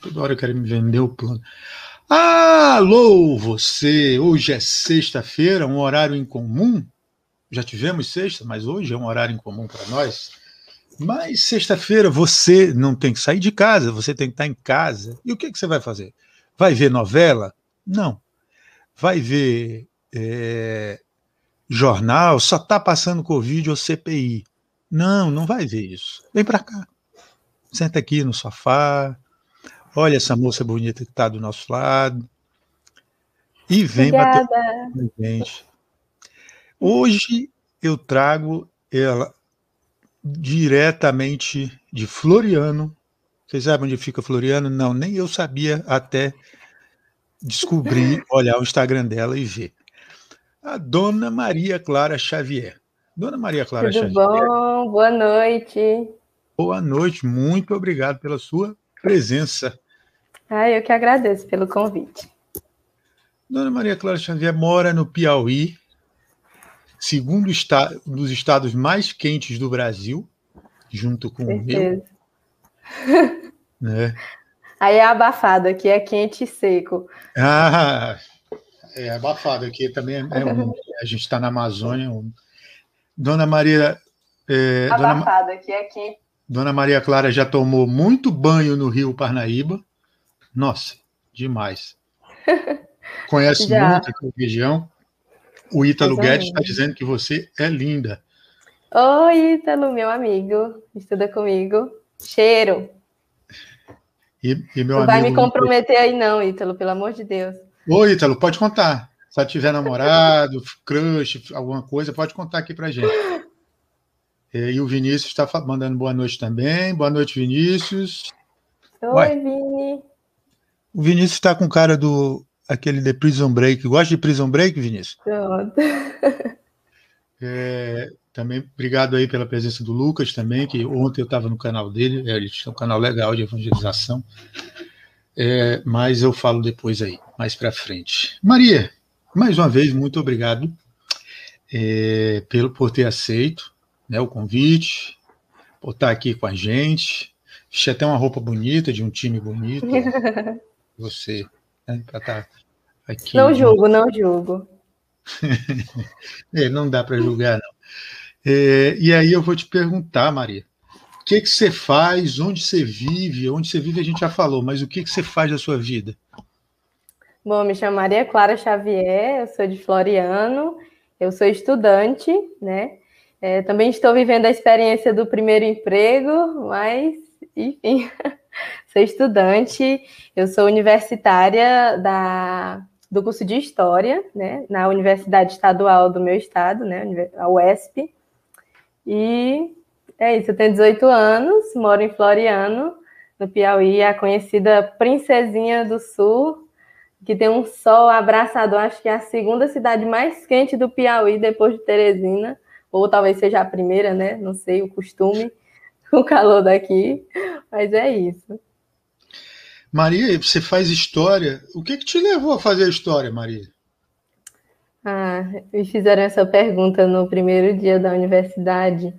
Toda hora eu quero me vender o plano. Alô, você! Hoje é sexta-feira, um horário incomum. Já tivemos sexta, mas hoje é um horário incomum para nós. Mas sexta-feira você não tem que sair de casa, você tem que estar em casa. E o que, que você vai fazer? Vai ver novela? Não. Vai ver é, jornal, só está passando Covid ou CPI. Não, não vai ver isso. Vem para cá. Senta aqui no sofá. Olha essa moça bonita que está do nosso lado. E vem Obrigada. bater com a gente. Hoje eu trago ela diretamente de Floriano. Vocês sabem onde fica Floriano? Não, nem eu sabia até descobrir, olhar o Instagram dela e ver. A dona Maria Clara Xavier. Dona Maria Clara Tudo Xavier. bom? Boa noite. Boa noite, muito obrigado pela sua presença. Ah, eu que agradeço pelo convite. Dona Maria Clara Xavier mora no Piauí, segundo esta um dos estados mais quentes do Brasil, junto com o meu. Certeza. Né? Aí é abafado, aqui é quente e seco. Ah, é abafado aqui também. É a gente está na Amazônia. um- Dona Maria, é, Dona, Abafado, aqui é quente. Dona Maria Clara já tomou muito banho no Rio Parnaíba. Nossa, demais. Conhece Já. muito aqui a região. O Ítalo Guedes está dizendo que você é linda. Oi, Ítalo, meu amigo. Estuda comigo. Cheiro. E, e meu Não vai me comprometer aí, não, Ítalo, pelo amor de Deus. Oi, Ítalo, pode contar. Se tiver namorado, crush, alguma coisa, pode contar aqui pra gente. E o Vinícius está mandando boa noite também. Boa noite, Vinícius. Oi, Ué. Vini. O Vinícius está com cara do aquele de Prison Break. Gosta de Prison Break, Vinícius? É, também obrigado aí pela presença do Lucas também, que ontem eu estava no canal dele. é, Ele tem um canal legal de evangelização. É, mas eu falo depois aí, mais para frente. Maria, mais uma vez, muito obrigado é, pelo, por ter aceito né, o convite, por estar aqui com a gente. Vesti até uma roupa bonita, de um time bonito. Você, né, para estar aqui. Não julgo, não julgo. É, não dá para julgar, não. É, e aí eu vou te perguntar, Maria, o que, que você faz, onde você vive? Onde você vive a gente já falou, mas o que, que você faz da sua vida? Bom, me chamo Maria Clara Xavier, eu sou de Floriano, eu sou estudante, né? É, também estou vivendo a experiência do primeiro emprego, mas, enfim, sou estudante, eu sou universitária da, do curso de História, né? Na Universidade Estadual do meu estado, né? A UESP. E é isso, eu tenho 18 anos, moro em Floriano, no Piauí, a conhecida Princesinha do Sul, que tem um sol abraçador, acho que é a segunda cidade mais quente do Piauí, depois de Teresina, ou talvez seja a primeira, né? Não sei, o costume, o calor daqui, mas é isso. Maria, você faz história. O que, que te levou a fazer história, Maria? Ah, me fizeram essa pergunta no primeiro dia da universidade.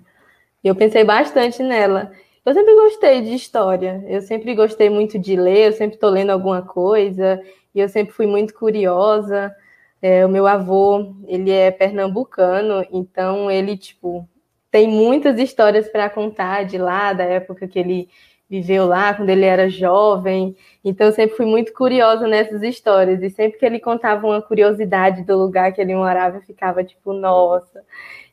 E eu pensei bastante nela. Eu sempre gostei de história, eu sempre gostei muito de ler, eu sempre estou lendo alguma coisa, e eu sempre fui muito curiosa. É, o meu avô, ele é pernambucano, então ele, tipo, tem muitas histórias para contar de lá, da época que ele viveu lá, quando ele era jovem. Então, eu sempre fui muito curiosa nessas histórias. E sempre que ele contava uma curiosidade do lugar que ele morava, eu ficava tipo, nossa.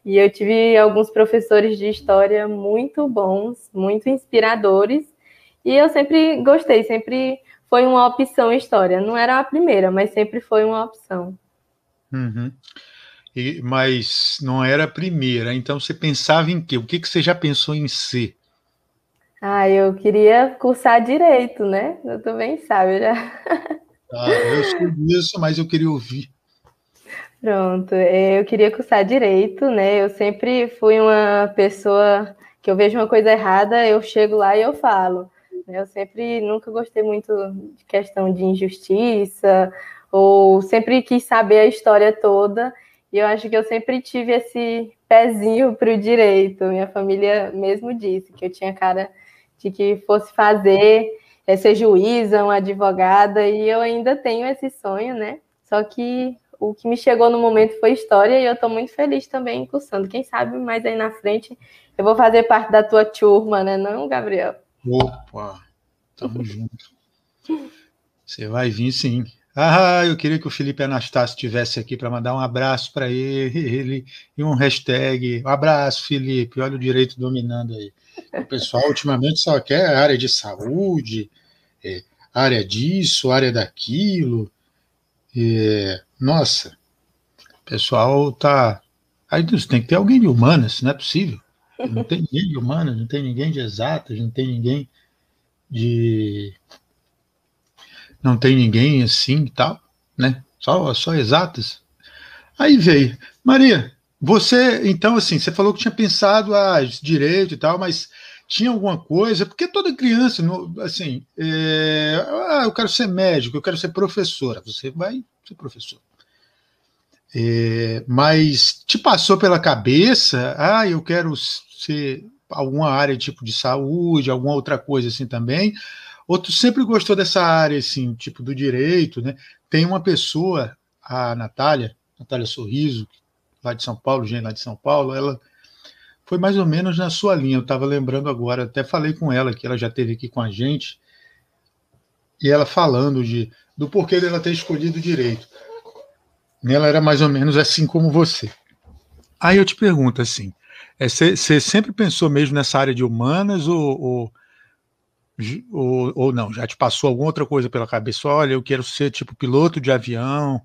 E eu tive alguns professores de história muito bons, muito inspiradores. E eu sempre gostei, sempre foi uma opção história. Não era a primeira, mas sempre foi uma opção. Uhum. E, mas não era a primeira, então você pensava em quê? O que, que você já pensou em ser? Ah, eu queria cursar direito, né? Eu também sabe já. Ah, eu sei disso, mas eu queria ouvir. Pronto, eu queria cursar direito, né? Eu sempre fui uma pessoa que eu vejo uma coisa errada, eu chego lá e eu falo. Eu sempre nunca gostei muito de questão de injustiça, ou sempre quis saber a história toda. E eu acho que eu sempre tive esse pezinho para o direito. Minha família mesmo disse que eu tinha cara de que fosse fazer. é ser juíza, uma advogada, e eu ainda tenho esse sonho, né? Só que o que me chegou no momento foi história e eu estou muito feliz também cursando. Quem sabe mais aí na frente eu vou fazer parte da tua turma, né? Não, Gabriel? Opa, tamo junto. Você vai vir sim. Ah, eu queria que o Felipe Anastácio estivesse aqui para mandar um abraço para ele, e um hashtag. Um abraço, Felipe. Olha o direito dominando aí. O pessoal ultimamente só quer área de saúde, é, área disso, área daquilo. É, nossa, o pessoal tá. Aí tem que ter alguém de humanas, não é possível. Não tem ninguém de humanas, não tem ninguém de exatas, não tem ninguém de. Não tem ninguém assim e tal, né? Só, só exatas. Aí veio. Maria, você, então, assim, você falou que tinha pensado ah, direito e tal, mas tinha alguma coisa, porque toda criança, assim, é, ah, eu quero ser médico, eu quero ser professora, você vai ser professor. É, mas te passou pela cabeça, ah, eu quero ser alguma área tipo de saúde, alguma outra coisa assim também, ou tu sempre gostou dessa área, assim, tipo do direito, né? Tem uma pessoa, a Natália, Natália Sorriso, lá de São Paulo, gente lá de São Paulo, ela foi mais ou menos na sua linha. Eu estava lembrando agora, até falei com ela que ela já esteve aqui com a gente e ela falando de do porquê dela ter escolhido direito. Ela era mais ou menos assim como você. Aí eu te pergunto assim, você é, sempre pensou mesmo nessa área de humanas ou, ou, ou, ou, não? Já te passou alguma outra coisa pela cabeça? Olha, eu quero ser tipo piloto de avião.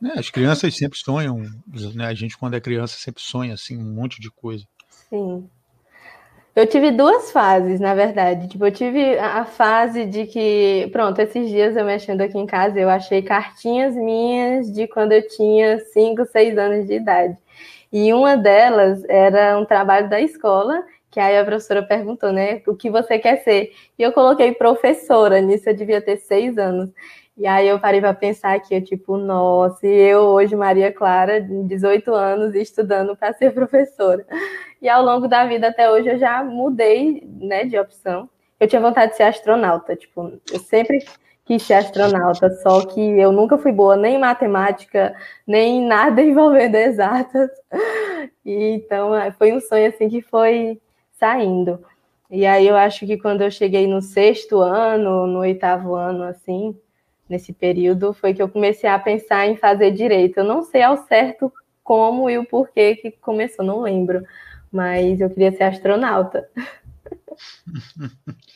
Né? As crianças sempre sonham, né? a gente quando é criança sempre sonha assim um monte de coisa. Sim. Eu tive duas fases, na verdade. Tipo, eu tive a fase de que, pronto, esses dias eu mexendo aqui em casa, eu achei cartinhas minhas de quando eu tinha 5, 6 anos de idade. E uma delas era um trabalho da escola, que aí a professora perguntou, né, o que você quer ser? E eu coloquei professora, nisso eu devia ter 6 anos. E aí eu parei para pensar que eu, tipo, nossa, e eu hoje, Maria Clara, 18 anos, estudando para ser professora. E ao longo da vida até hoje eu já mudei, né, de opção. Eu tinha vontade de ser astronauta, tipo, eu sempre quis ser astronauta, só que eu nunca fui boa nem em matemática, nem em nada envolvendo exatas. E, então, é, foi um sonho assim que foi saindo. E aí eu acho que quando eu cheguei no sexto ano, no oitavo ano, assim, nesse período foi que eu comecei a pensar em fazer direito. Eu não sei ao certo como e o porquê que começou, não lembro, mas eu queria ser astronauta.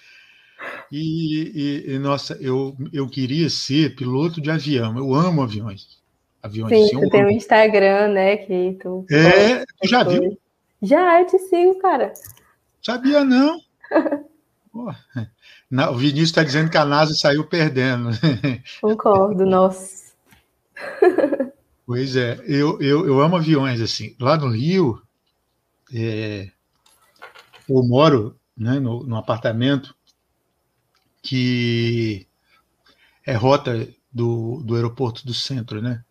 E, e, e, nossa, eu, eu queria ser piloto de avião. Eu amo aviões. Aviões. Sim, tu tem um Instagram, né? Que tu. É, tu já viu? Já, eu te sigo, cara. Sabia não. o Vinícius está dizendo que a NASA saiu perdendo. Concordo, nossa. Pois é, eu, eu, eu amo aviões, assim. Lá no Rio, é, eu moro né, no, no apartamento que é rota do, do aeroporto do centro, né?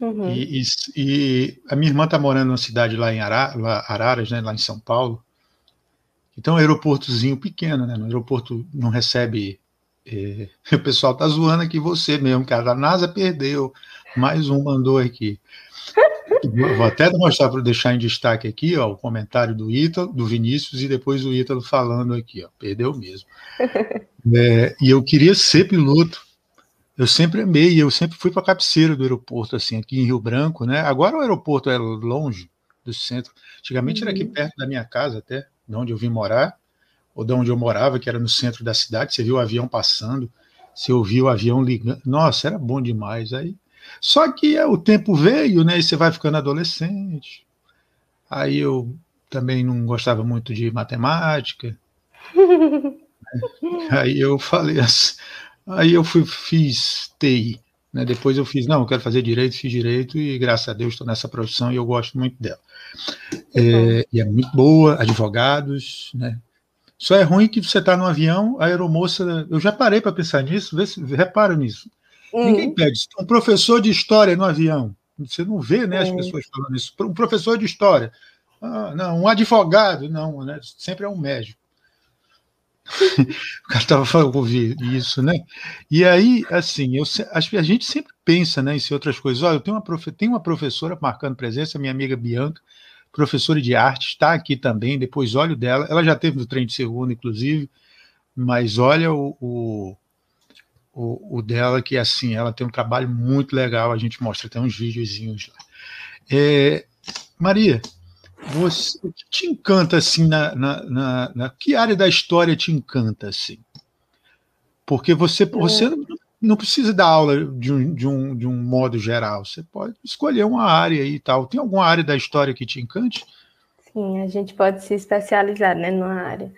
Uhum. E, e, e, a minha irmã está morando numa cidade lá em Araras, né, lá em São Paulo, então, é um aeroportozinho pequeno, né? No aeroporto não recebe. É... o pessoal tá zoando aqui você mesmo, cara. A NASA perdeu. Mais um mandou aqui. Vou até mostrar para deixar em destaque aqui ó, o comentário do Ítalo, do Vinícius, e depois o Ítalo falando aqui, ó, perdeu mesmo. É, e eu queria ser piloto. Eu sempre amei, eu sempre fui para a cabeceira do aeroporto, assim, aqui em Rio Branco, né? Agora o aeroporto é longe do centro. Antigamente uhum. era aqui uhum. perto da minha casa até de onde eu vim morar, ou de onde eu morava, que era no centro da cidade, você viu o avião passando, você ouviu o avião ligando, nossa, era bom demais. Aí, só que é, o tempo veio, né? E você vai ficando adolescente. Aí eu também não gostava muito de matemática. aí eu falei assim, aí eu fui, fiz TI. Né? Depois eu fiz, não, eu quero fazer direito, fiz direito e graças a Deus estou nessa profissão e eu gosto muito dela. É, e é muito boa, advogados, né? Só é ruim que você está no avião, a aeromoça. Eu já parei para pensar nisso, vê se, repara nisso. Hum. Ninguém pede. Um professor de história no avião. Você não vê né, as pessoas falando isso. Um professor de história. Ah, não, um advogado, não, né? sempre é um médico. o cara estava ouvindo isso, né? E aí, assim, eu, acho que a gente sempre pensa né, em outras coisas. Olha, eu tenho uma, profe, tenho uma professora marcando presença, minha amiga Bianca, professora de arte, está aqui também, depois olho dela. Ela já teve no trem de segundo, inclusive, mas olha o, o, o, o dela, que assim, ela tem um trabalho muito legal, a gente mostra até uns videozinhos lá. É, Maria, você, o que te encanta assim na, na, na, na, que área da história te encanta assim? Porque você, você é. Não precisa dar aula de um, de, um, de um modo geral, você pode escolher uma área e tal. Tem alguma área da história que te encante? Sim, a gente pode se especializar né, numa área.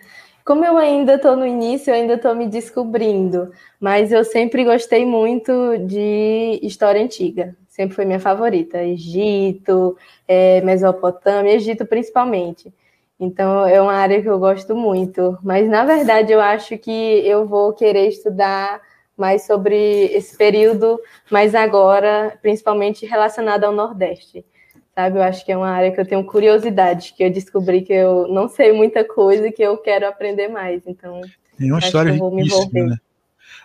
Como eu ainda estou no início, eu ainda estou me descobrindo, mas eu sempre gostei muito de história antiga sempre foi minha favorita. Egito, é, Mesopotâmia, Egito principalmente. Então é uma área que eu gosto muito. Mas na verdade eu acho que eu vou querer estudar mais sobre esse período, mas agora, principalmente relacionado ao Nordeste. Sabe, eu acho que é uma área que eu tenho curiosidade, que eu descobri que eu não sei muita coisa e que eu quero aprender mais. Então, tem uma história riquíssima, né?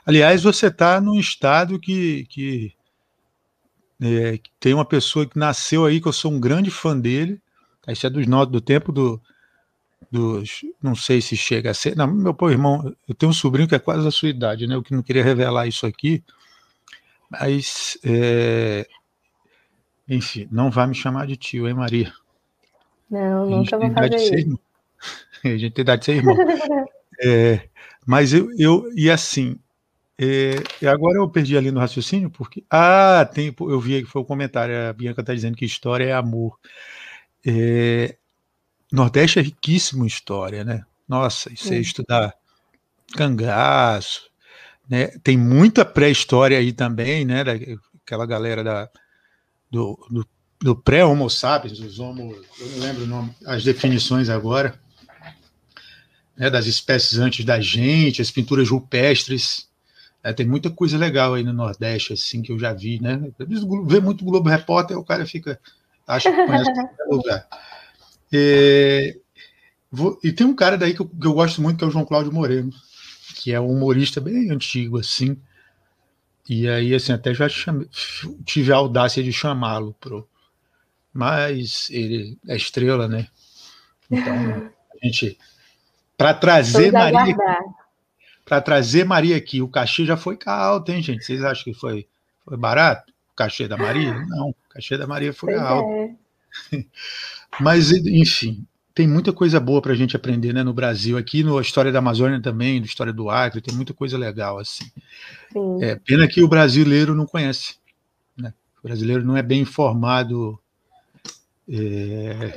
Aliás, você está num estado que, que é, tem uma pessoa que nasceu aí, que eu sou um grande fã dele. Isso é dos do tempo do, dos. Não sei se chega a ser. Não, meu pô, irmão, eu tenho um sobrinho que é quase da sua idade, né? Eu que não queria revelar isso aqui. Mas. É, enfim, não vai me chamar de tio, hein, Maria? Não, nunca vou fazer isso. a gente tem idade de ser irmão. é, mas eu, eu. E assim, é, e agora eu perdi ali no raciocínio, porque. Ah, tem, eu vi que foi o comentário. A Bianca está dizendo que história é amor. É, Nordeste é riquíssimo em história, né? Nossa, isso é estudar cangaço, né? Tem muita pré-história aí também, né? Daquela galera da, do, do, do pré-homo sapiens, os homo, eu não lembro nome, as definições agora, né? das espécies antes da gente, as pinturas rupestres, é, tem muita coisa legal aí no Nordeste, assim, que eu já vi, né? Vê muito Globo Repórter, o cara fica. Acha que conhece lugar. É, vou, e tem um cara daí que eu, que eu, gosto muito, que é o João Cláudio Moreno, que é um humorista bem antigo, assim. E aí, assim, até já tive a audácia de chamá-lo pro. Mas ele é estrela, né? Então, a gente. Para trazer Maria para trazer Maria aqui. O cachê já foi alto, hein, gente? Vocês acham que foi, foi barato? O cachê da Maria? Não, o cachê da Maria foi pois alto. É. Mas, enfim, tem muita coisa boa para a gente aprender né, no Brasil. Aqui na história da Amazônia também, na história do Acre, tem muita coisa legal. assim. Sim. É, pena que o brasileiro não conhece. Né? O brasileiro não é bem informado é,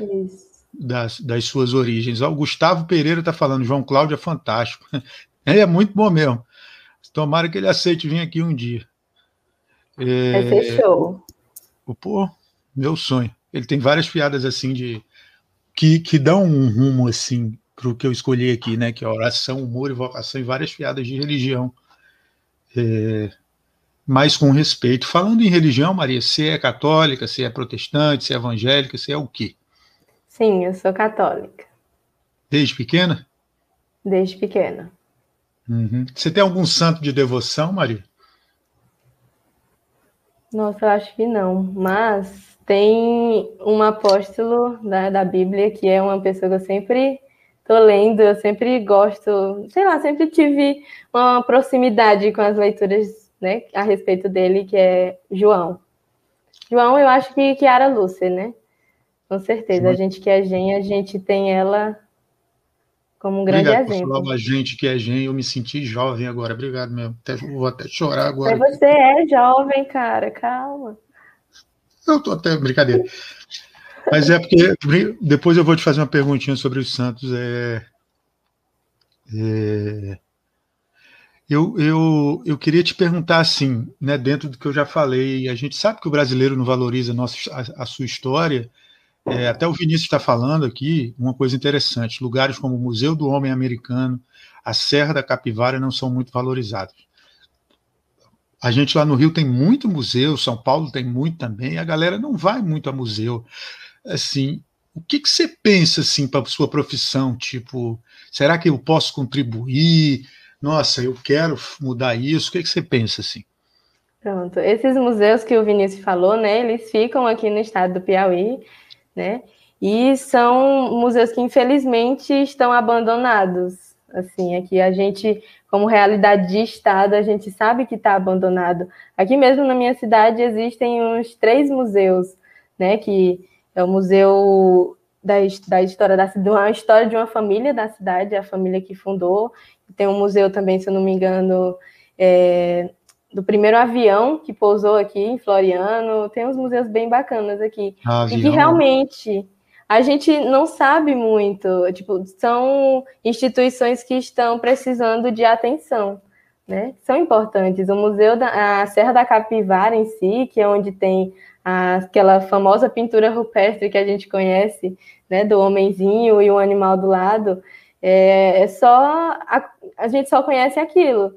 das, das, suas origens. Ó, o Gustavo Pereira está falando, João Cláudio é fantástico. É muito bom mesmo. Tomara que ele aceite vir aqui um dia. É, fechou. Pô, meu sonho. Ele tem várias piadas assim de que, que dão um rumo assim para o que eu escolhi aqui, né? Que é oração, humor, vocação e várias piadas de religião. É, mas com respeito. Falando em religião, Maria, você é católica, você é protestante, você é evangélica, você é o quê? Sim, eu sou católica. Desde pequena? Desde pequena. Uhum. Você tem algum santo de devoção, Maria? Nossa, eu acho que não. Mas tem um apóstolo da, da Bíblia que é uma pessoa que eu sempre tô lendo, eu sempre gosto, sei lá, sempre tive uma proximidade com as leituras né, a respeito dele, que é João. João, eu acho que Kiara Lúcia, né? Com certeza. A gente que é gen, a gente tem ela como um grande Obrigado exemplo. Obrigado a gente que é gen, eu me senti jovem agora. Obrigado mesmo. Até, vou até chorar agora. Mas você é jovem, cara, calma. Eu tô até brincadeira. Mas é porque depois eu vou te fazer uma perguntinha sobre os Santos. É, é, eu, eu, eu queria te perguntar assim, né, dentro do que eu já falei, a gente sabe que o brasileiro não valoriza a, nossa, a, a sua história, é, até o Vinícius está falando aqui uma coisa interessante: lugares como o Museu do Homem Americano, a Serra da Capivara não são muito valorizados. A gente lá no Rio tem muito museu, São Paulo tem muito também, a galera não vai muito a museu. Assim, o que, que você pensa assim para sua profissão? Tipo, será que eu posso contribuir? Nossa, eu quero mudar isso. O que, que você pensa assim? Pronto, esses museus que o Vinícius falou, né, eles ficam aqui no estado do Piauí, né, e são museus que infelizmente estão abandonados. Assim, aqui a gente, como realidade de estado, a gente sabe que está abandonado. Aqui mesmo na minha cidade existem uns três museus, né, que é o museu da, da história da cidade, uma história de uma família da cidade, a família que fundou. Tem um museu também, se eu não me engano, é, do primeiro avião que pousou aqui em Floriano. Tem uns museus bem bacanas aqui. Avião. E que realmente a gente não sabe muito. Tipo, são instituições que estão precisando de atenção. Né? São importantes. O Museu da Serra da Capivara em si, que é onde tem a, aquela famosa pintura rupestre que a gente conhece, né, do homenzinho e o animal do lado, é, é só a, a gente só conhece aquilo.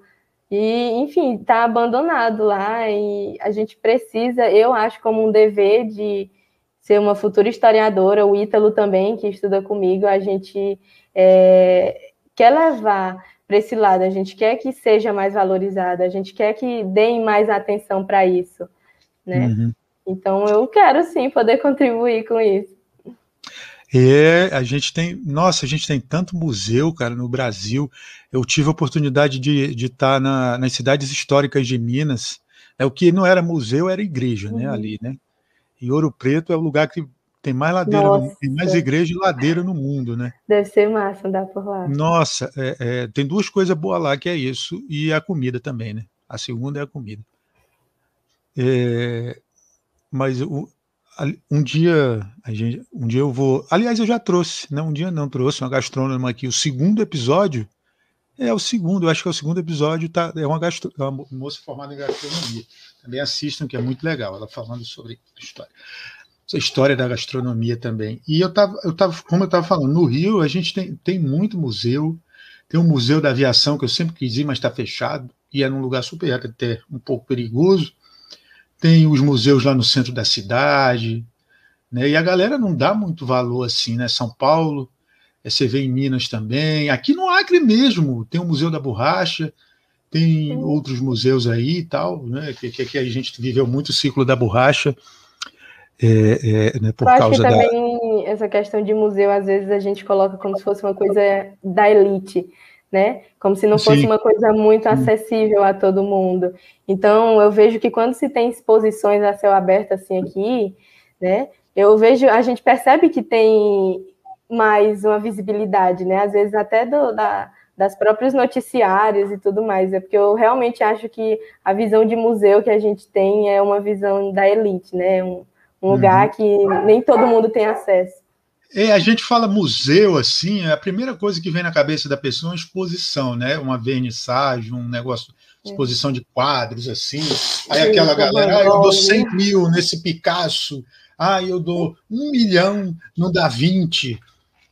E, enfim, está abandonado lá e a gente precisa, eu acho, como um dever de ser uma futura historiadora, o Ítalo também, que estuda comigo, a gente é, quer levar para esse lado, a gente quer que seja mais valorizado, a gente quer que deem mais atenção para isso, né? Uhum. Então eu quero sim poder contribuir com isso. É, a gente tem, nossa, a gente tem tanto museu, cara, no Brasil. Eu tive a oportunidade de, de estar na, nas cidades históricas de Minas. É o que não era museu, era igreja, né, uhum. né, ali, né? E Ouro Preto é o lugar que tem mais ladeira, no, tem mais igreja e ladeira no mundo, né? Deve ser massa andar por lá. Nossa, é, é, tem duas coisas boas lá, que é isso e a comida também, né? A segunda é a comida. É, mas o, um dia a gente, um dia eu vou. Aliás, eu já trouxe, não um dia não trouxe uma gastrônoma aqui. O segundo episódio é o segundo, eu acho que é o segundo episódio. Tá, é uma, gastro, é uma moça formada em gastronomia. Também assistam, que é muito legal. Ela falando sobre a história, a história da gastronomia também. E eu tava, eu tava, como eu estava falando, no Rio a gente tem, tem muito museu. Tem um museu da aviação que eu sempre quis ir, mas está fechado e é num lugar super até um pouco perigoso tem os museus lá no centro da cidade, né? E a galera não dá muito valor assim, né? São Paulo, é, você vê em Minas também, aqui no Acre mesmo, tem o Museu da Borracha, tem outros museus aí e tal, né? Que, que, que, a gente viveu muito o ciclo da borracha. É, é, né, por Eu causa acho que também essa questão de museu, às vezes a gente coloca como se fosse uma coisa da elite né? Como se não fosse Sim. uma coisa muito acessível a todo mundo. Então, eu vejo que quando se tem exposições a céu aberto assim aqui, né? Eu vejo, a gente percebe que tem mais uma visibilidade, né? Às vezes até do, da, das próprios noticiários e tudo mais. É porque eu realmente acho que a visão de museu que a gente tem é uma visão da elite, né? Um, um lugar uhum. que nem todo mundo tem acesso. É, a gente fala museu assim, a primeira coisa que vem na cabeça da pessoa é uma exposição, né? Uma vernissagem, um negócio, é. exposição de quadros assim. Aí Sim, aquela galera, ah, eu dou 100 mil nesse Picasso, ah, eu dou um milhão no Da Vinci.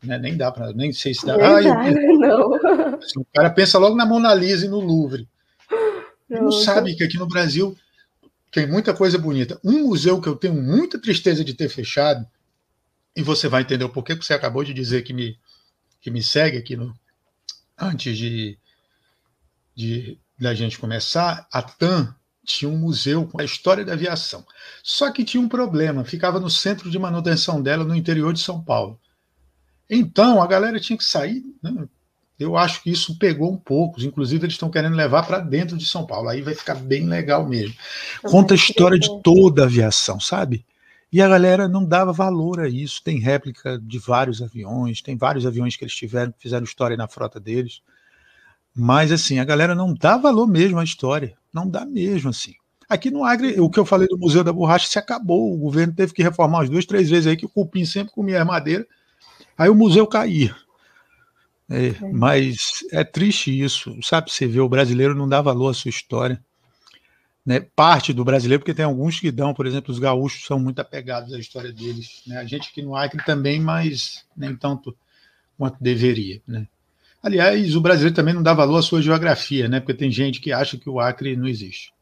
Né? Nem dá para, nem sei se dá. ah, eu... não. Assim, o cara pensa logo na Mona Lisa e no Louvre. Não, não sabe que aqui no Brasil tem muita coisa bonita. Um museu que eu tenho muita tristeza de ter fechado e você vai entender o porquê que você acabou de dizer que me, que me segue aqui no, antes de, de da gente começar. A TAM tinha um museu com a história da aviação. Só que tinha um problema, ficava no centro de manutenção dela, no interior de São Paulo. Então, a galera tinha que sair. Né? Eu acho que isso pegou um pouco. Inclusive, eles estão querendo levar para dentro de São Paulo. Aí vai ficar bem legal mesmo. Conta a história de toda a aviação, sabe? E a galera não dava valor a isso. Tem réplica de vários aviões, tem vários aviões que eles tiveram, fizeram história na frota deles. Mas assim, a galera não dá valor mesmo à história. Não dá mesmo assim. Aqui no Agre, o que eu falei do Museu da Borracha se acabou. O governo teve que reformar umas duas, três vezes aí, que o cupim sempre comia madeira. Aí o museu caía. É, é. Mas é triste isso, sabe? Você vê, o brasileiro não dá valor à sua história né, parte do brasileiro, porque tem alguns que dão, por exemplo, os gaúchos são muito apegados à história deles. Né? A gente aqui no Acre também, mas nem tanto quanto deveria. Né? Aliás, o brasileiro também não dá valor à sua geografia, né? porque tem gente que acha que o Acre não existe.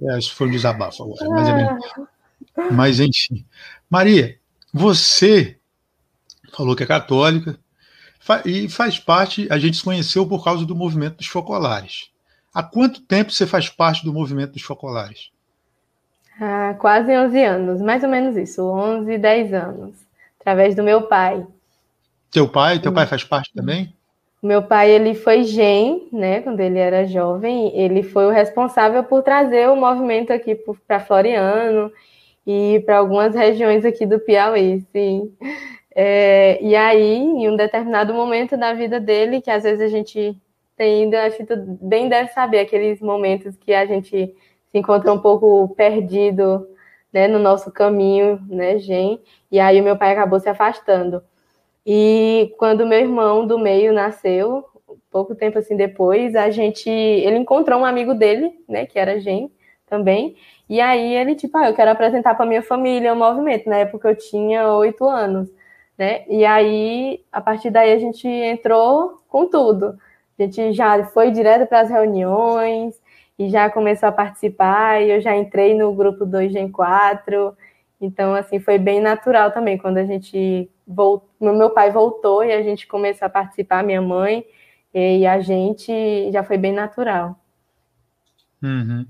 É, isso foi um desabafo agora, mas, é bem... mas enfim. Maria, você falou que é católica, e faz parte, a gente se conheceu por causa do movimento dos focolares. Há quanto tempo você faz parte do movimento dos focolares? Há quase 11 anos, mais ou menos isso, 11, 10 anos, através do meu pai. Teu pai? Teu pai faz parte também? Meu pai, ele foi GEM, né, quando ele era jovem, ele foi o responsável por trazer o movimento aqui para Floriano e para algumas regiões aqui do Piauí, sim. É, e aí, em um determinado momento da vida dele, que às vezes a gente tem ido, acho que tu bem deve saber, aqueles momentos que a gente se encontra um pouco perdido né, no nosso caminho, né, Gen? E aí o meu pai acabou se afastando. E quando meu irmão do meio nasceu, pouco tempo assim depois, a gente, ele encontrou um amigo dele, né, que era Gen também, e aí ele tipo, ah, eu quero apresentar para minha família o movimento. Na época eu tinha oito anos, né? E aí a partir daí a gente entrou com tudo. A gente já foi direto para as reuniões e já começou a participar. E eu já entrei no grupo 2 Gen 4. Então assim foi bem natural também quando a gente voltou, meu pai voltou e a gente começou a participar, minha mãe e a gente já foi bem natural. Uhum.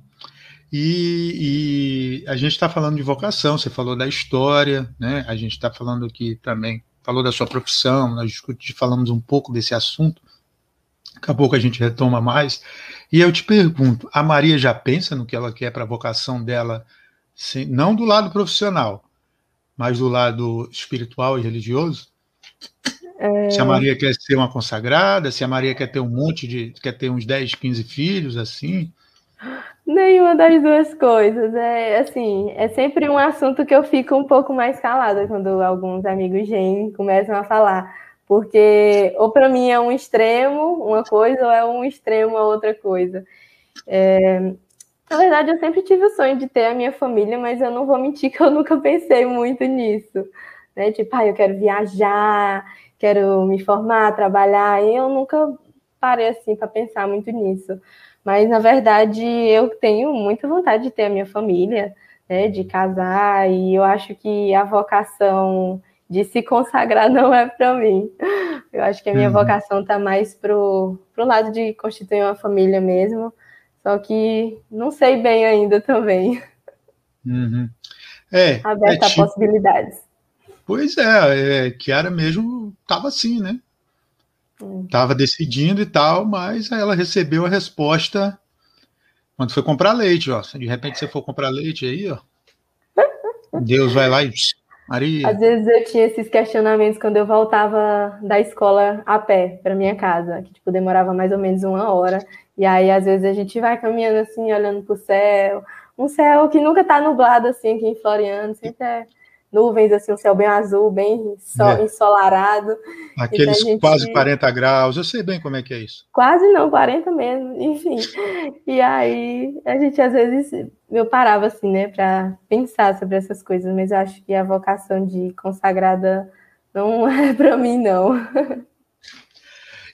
E, e, a gente está falando de vocação, você falou da história, né? A gente está falando aqui também, falou da sua profissão, nós falamos um pouco desse assunto. Daqui a pouco a gente retoma mais. E eu te pergunto, a Maria já pensa no que ela quer para a vocação dela, não do lado profissional, mas do lado espiritual e religioso? É... Se a Maria quer ser uma consagrada, se a Maria quer ter um monte de. quer ter uns 10, 15 filhos, assim. Nenhuma das duas coisas. É assim, é sempre um assunto que eu fico um pouco mais calada quando alguns amigos gen começam a falar. Porque ou para mim é um extremo uma coisa, ou é um extremo a outra coisa. É, na verdade, eu sempre tive o sonho de ter a minha família, mas eu não vou mentir que eu nunca pensei muito nisso. Né? Tipo, ah, eu quero viajar, quero me formar, trabalhar. E eu nunca parei assim para pensar muito nisso. Mas, na verdade, eu tenho muita vontade de ter a minha família, né, de casar, e eu acho que a vocação de se consagrar não é para mim. Eu acho que a minha uhum. vocação está mais pro, pro lado de constituir uma família mesmo, só que não sei bem ainda também. Uhum. É, Aberta é tipo... a possibilidades. Pois é, é Kiara mesmo estava assim, né? Estava hum. decidindo e tal, mas ela recebeu a resposta quando foi comprar leite, ó. De repente você for comprar leite aí, ó. Deus vai lá e Maria. Às vezes eu tinha esses questionamentos quando eu voltava da escola a pé para minha casa, que tipo demorava mais ou menos uma hora. E aí às vezes a gente vai caminhando assim, olhando para o céu, um céu que nunca está nublado assim aqui em Floriano, sempre é nuvens, assim, um céu bem azul, bem é. ensolarado. Aqueles então, gente... quase 40 graus, eu sei bem como é que é isso. Quase não, 40 mesmo, enfim. E aí a gente às vezes eu parava assim, né, para pensar sobre essas coisas, mas eu acho que a vocação de consagrada não é para mim, não.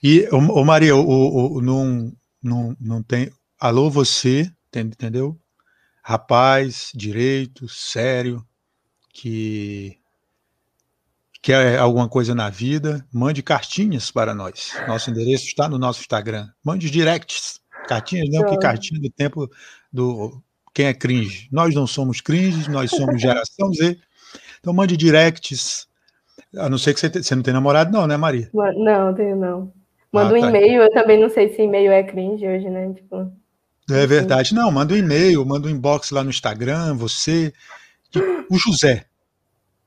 E, o Maria, o, o, não, não, não tem. Alô, você, entendeu? Rapaz, direito, sério, que quer alguma coisa na vida, mande cartinhas para nós. Nosso endereço está no nosso Instagram. Mande directs. Cartinhas não, que cartinha do tempo do quem é cringe. Nós não somos cringe, nós somos geração Z. Então mande directs. A não ser que você, te, você não tem namorado, não, né, Maria? Não, tenho não. Manda ah, um tá. e-mail, eu também não sei se e-mail é cringe hoje, né? Tipo, é verdade. Não, manda um e-mail, manda um inbox lá no Instagram, você o José,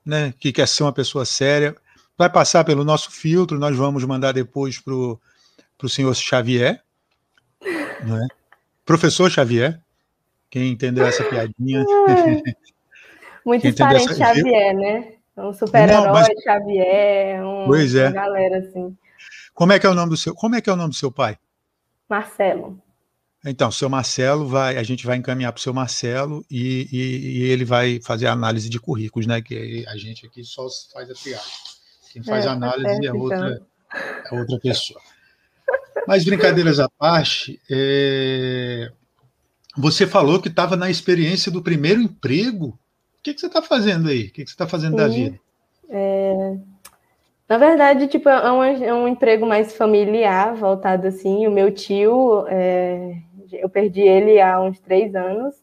né, que quer ser uma pessoa séria, vai passar pelo nosso filtro, nós vamos mandar depois para o senhor Xavier, né? professor Xavier, quem entendeu essa piadinha. Muitos parentes essa... Xavier, né? Um super-herói mas... Xavier, um, pois é. uma galera assim. Como é que é o nome do seu, como é que é o nome do seu pai? Marcelo. Então, seu Marcelo vai, a gente vai encaminhar para o seu Marcelo e, e, e, ele vai fazer a análise de currículos, né? Que a gente aqui só faz a triagem. Quem faz é, a tá análise é, outra, então. é outra pessoa. Mas brincadeiras à parte, é... você falou que estava na experiência do primeiro emprego. O que, que você está fazendo aí? O que, que você está fazendo Sim. da vida? É... Na verdade, tipo, é um, é um emprego mais familiar, voltado assim. O meu tio, é, eu perdi ele há uns três anos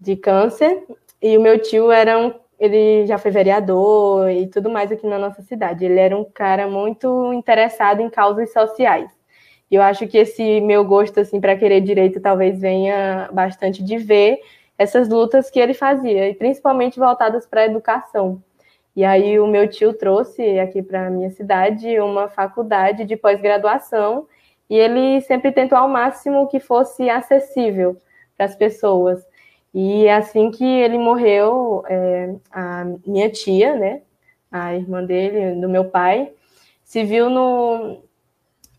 de câncer, e o meu tio era um, ele já foi vereador e tudo mais aqui na nossa cidade. Ele era um cara muito interessado em causas sociais. E eu acho que esse meu gosto assim para querer direito talvez venha bastante de ver essas lutas que ele fazia, e principalmente voltadas para a educação. E aí o meu tio trouxe aqui para a minha cidade uma faculdade de pós-graduação e ele sempre tentou ao máximo que fosse acessível para as pessoas. E assim que ele morreu, é, a minha tia, né, a irmã dele, do meu pai, se viu no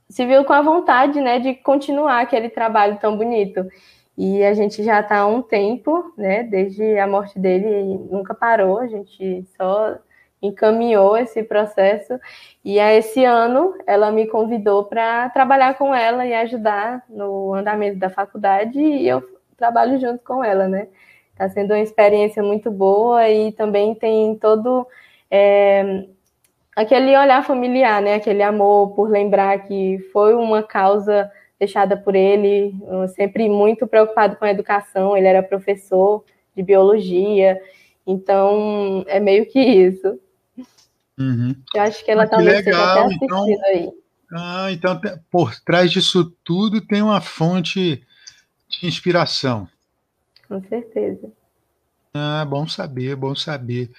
se viu com a vontade, né, de continuar aquele trabalho tão bonito. E a gente já está há um tempo, né, desde a morte dele, nunca parou, a gente só encaminhou esse processo. E a esse ano ela me convidou para trabalhar com ela e ajudar no andamento da faculdade, e eu trabalho junto com ela, né? Está sendo uma experiência muito boa e também tem todo é, aquele olhar familiar, né? Aquele amor por lembrar que foi uma causa deixada por ele, sempre muito preocupado com a educação. Ele era professor de biologia, então é meio que isso. Uhum. Eu acho que ela ah, talvez legal. esteja até assistindo então, aí. Ah, então por trás disso tudo tem uma fonte de inspiração. Com certeza. Ah, bom saber, bom saber.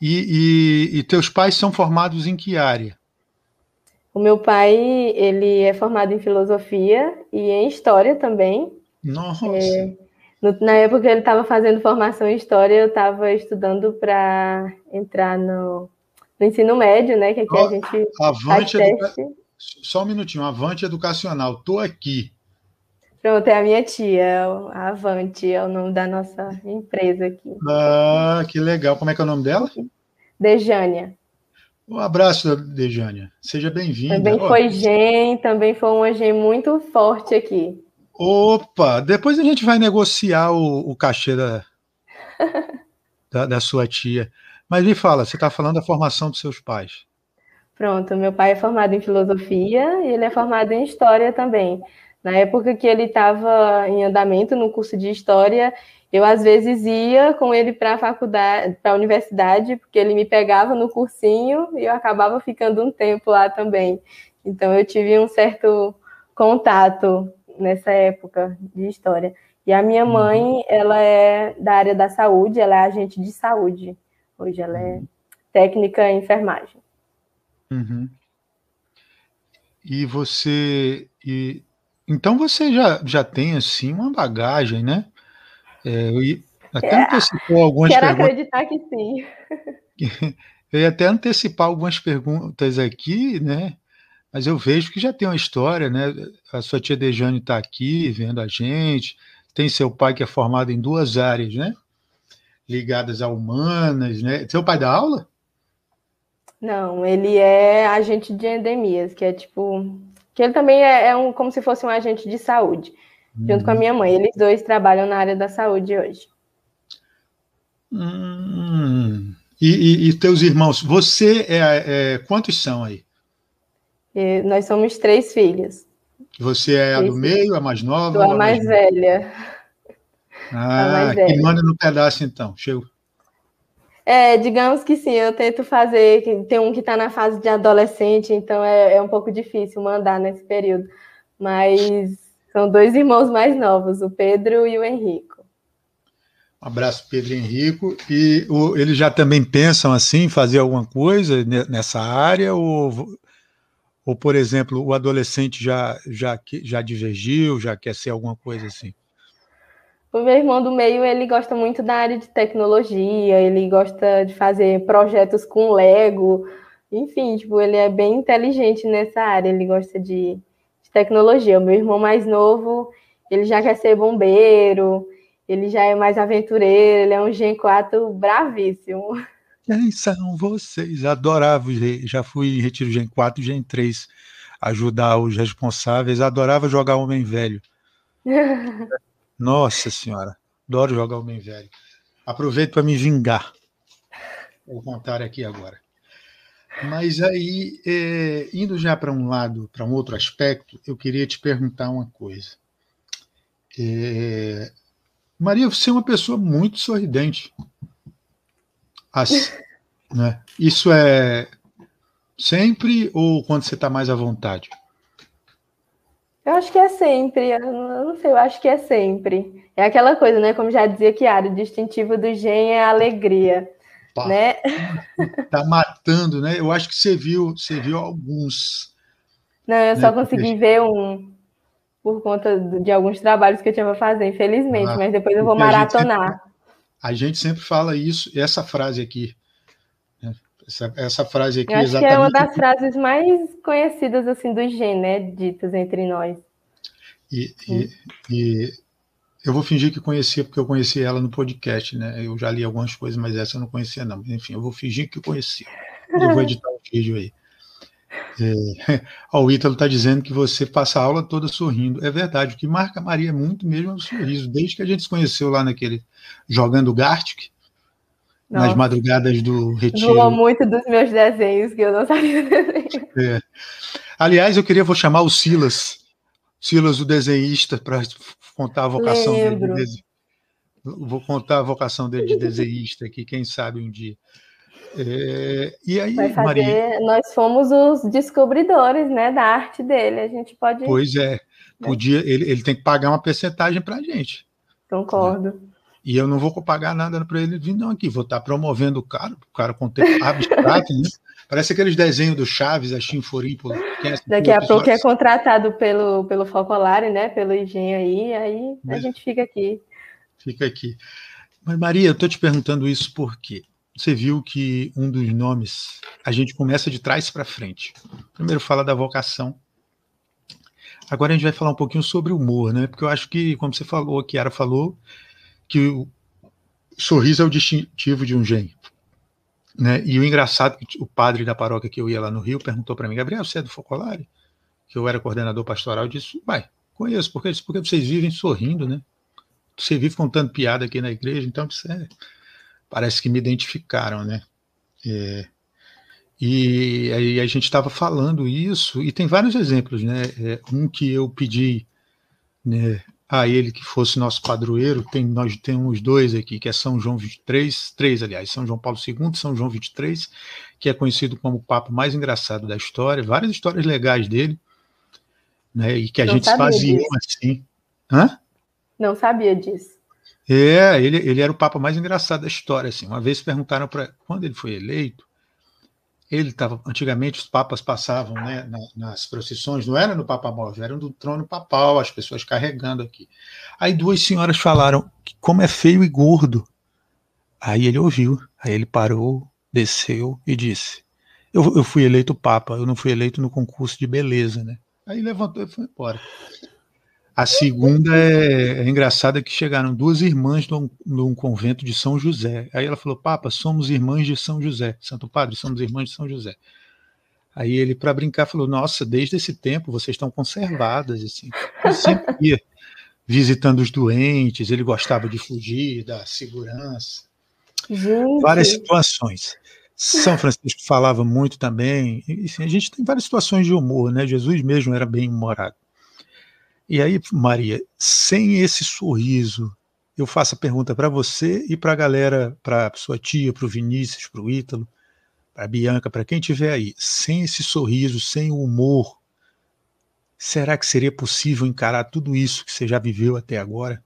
E, e, e teus pais são formados em que área? O meu pai, ele é formado em filosofia e em história também. Nossa! É, no, na época que ele estava fazendo formação em história, eu estava estudando para entrar no, no, ensino médio, né? Que aqui oh, a gente Avante educa... Só um minutinho, Avante Educacional, estou aqui. Pronto, é a minha tia, a Avante, é o nome da nossa empresa aqui. Ah, que legal. Como é que é o nome dela? Dejânia. Um abraço, Dejânia. Seja bem-vinda. Também foi Gen, também foi uma Gen muito forte aqui. Opa, depois a gente vai negociar o, o cachê da, da, da, sua tia. Mas me fala, você está falando da formação dos seus pais. Pronto, meu pai é formado em filosofia e ele é formado em história também. Na época que ele estava em andamento no curso de história, eu às vezes ia com ele para a faculdade, para a universidade, porque ele me pegava no cursinho e eu acabava ficando um tempo lá também. Então eu tive um certo contato nessa época de história. E a minha mãe, uhum. ela é da área da saúde, ela é agente de saúde. Hoje ela é uhum. técnica em enfermagem. Uhum. E você, e então você já, já tem assim uma bagagem, né? É, eu até é, antecipou algumas quero perguntas. Quero acreditar que sim. Eu ia até antecipar algumas perguntas aqui, né? Mas eu vejo que já tem uma história, né? A sua tia Dejane está aqui vendo a gente, tem seu pai que é formado em duas áreas, né? Ligadas a humanas, né? Seu pai dá aula? Não, ele é agente de endemias, que é tipo que ele também é, é, um, como se fosse um agente de saúde, uhum. junto com a uhum. minha mãe. Eles dois trabalham na área da saúde hoje. Hum. E, e, e, teus irmãos, você é, é quantos são aí? E nós somos três filhos. Você é a do meio, a mais nova? Sou a mais, mais velha. Ah, mais velha. que manda no pedaço então, chego. É, digamos que sim, eu tento fazer. Tem um que está na fase de adolescente, então é, é, um pouco difícil mandar nesse período. Mas são dois irmãos mais novos, o Pedro e o Henrico. Um abraço, Pedro e Henrico. E o, eles já também pensam assim, fazer alguma coisa nessa área? Ou, ou por exemplo, o adolescente já, já, já divergiu, já quer ser alguma coisa assim? O meu irmão do meio, ele gosta muito da área de tecnologia, ele gosta de fazer projetos com Lego, enfim, tipo, ele é bem inteligente nessa área, ele gosta de, de tecnologia. O meu irmão mais novo, ele já quer ser bombeiro, ele já é mais aventureiro, ele é um Gen 4 bravíssimo. Quem são vocês? Adorava, já fui em Retiro Gen 4 e Gen 3 ajudar os responsáveis, adorava jogar Homem Velho. Nossa Senhora, adoro jogar o bem velho. Aproveito para me vingar. Vou contar aqui agora. Mas aí, é, indo já para um lado, para um outro aspecto, eu queria te perguntar uma coisa. É, Maria, você é uma pessoa muito sorridente. Assim, né? Isso é sempre ou quando você está mais à vontade? Eu acho que é sempre, eu não sei, eu acho que é sempre. É aquela coisa, né? Como já dizia Kiara, o distintivo do gen é a alegria. Pá, né? Tá matando, né? Eu acho que você viu, você viu alguns. Não, eu né? só consegui ver um por conta de alguns trabalhos que eu tinha para fazer, infelizmente, ah, mas depois eu vou maratonar. A gente, sempre, a gente sempre fala isso, essa frase aqui. Essa, essa frase aqui eu acho exatamente. Que é uma das frases mais conhecidas assim do Gen, né? Ditas entre nós. E, e, e eu vou fingir que conhecia, porque eu conheci ela no podcast, né? Eu já li algumas coisas, mas essa eu não conhecia, não. Enfim, eu vou fingir que conhecia. Eu vou editar um vídeo aí. É, ó, o Ítalo está dizendo que você passa a aula toda sorrindo. É verdade, o que marca a Maria muito mesmo é o sorriso. Desde que a gente se conheceu lá naquele jogando Gartic, Nossa. nas madrugadas do retiro. Zoou muito dos meus desenhos, que eu não sabia desenhar. É. Aliás, eu queria vou chamar o Silas, Silas, o desenhista, para contar a vocação Lembro. dele. De, vou contar a vocação dele de desenhista aqui, quem sabe um dia. É, e aí, fazer, Maria... Nós fomos os descobridores né, da arte dele. A gente pode. Pois é, né? podia, ele, ele tem que pagar uma percentagem para a gente. Concordo. Né? E eu não vou pagar nada para ele vir, não, aqui. Vou estar tá promovendo o cara, o cara com tempo abstrato, né? Parece aqueles desenhos do Chaves, a Chinforípola. É Daqui a pouco é contratado pelo, pelo Focolare, né? Pelo engenho aí, aí Mas, a gente fica aqui. Fica aqui. Mas, Maria, eu estou te perguntando isso porque você viu que um dos nomes, a gente começa de trás para frente. Primeiro fala da vocação. Agora a gente vai falar um pouquinho sobre humor, né? Porque eu acho que, como você falou, a Kiara falou, que o sorriso é o distintivo de um gênio. Né? E o engraçado, o padre da paróquia que eu ia lá no Rio perguntou para mim, Gabriel, você é do Focolare? Que eu era coordenador pastoral, eu disse, vai, conheço, porque, porque vocês vivem sorrindo, né? Você vive contando piada aqui na igreja, então isso é, parece que me identificaram, né? É, e aí a gente estava falando isso, e tem vários exemplos, né? É, um que eu pedi né, a ele que fosse nosso padroeiro, tem, nós temos dois aqui, que é São João 23, três, aliás, São João Paulo II e São João 23, que é conhecido como o Papa mais engraçado da história, várias histórias legais dele, né, e que a Não gente fazia assim. Hã? Não sabia disso. É, ele, ele era o Papa mais engraçado da história, assim. Uma vez perguntaram para quando ele foi eleito, ele estava antigamente os papas passavam né, nas procissões, não era no Papa Móvel, era do trono papal, as pessoas carregando aqui. Aí duas senhoras falaram que como é feio e gordo. Aí ele ouviu, aí ele parou, desceu e disse: eu, eu fui eleito papa, eu não fui eleito no concurso de beleza, né? Aí levantou e foi embora. A segunda é, é engraçada que chegaram duas irmãs num, num, convento de São José. Aí ela falou: Papa, somos irmãs de São José. Santo Padre, somos irmãs de São José. Aí ele, para brincar, falou: Nossa, desde esse tempo vocês estão conservadas. Assim. Ele sempre ia visitando os doentes, ele gostava de fugir da segurança. Gente. Várias situações. São Francisco falava muito também. E, assim, a gente tem várias situações de humor, né? Jesus mesmo era bem humorado. E aí, Maria, sem esse sorriso, eu faço a pergunta para você e para a galera, para sua tia, para o Vinícius, para o Ítalo, para a Bianca, para quem tiver aí, sem esse sorriso, sem o humor, será que seria possível encarar tudo isso que você já viveu até agora?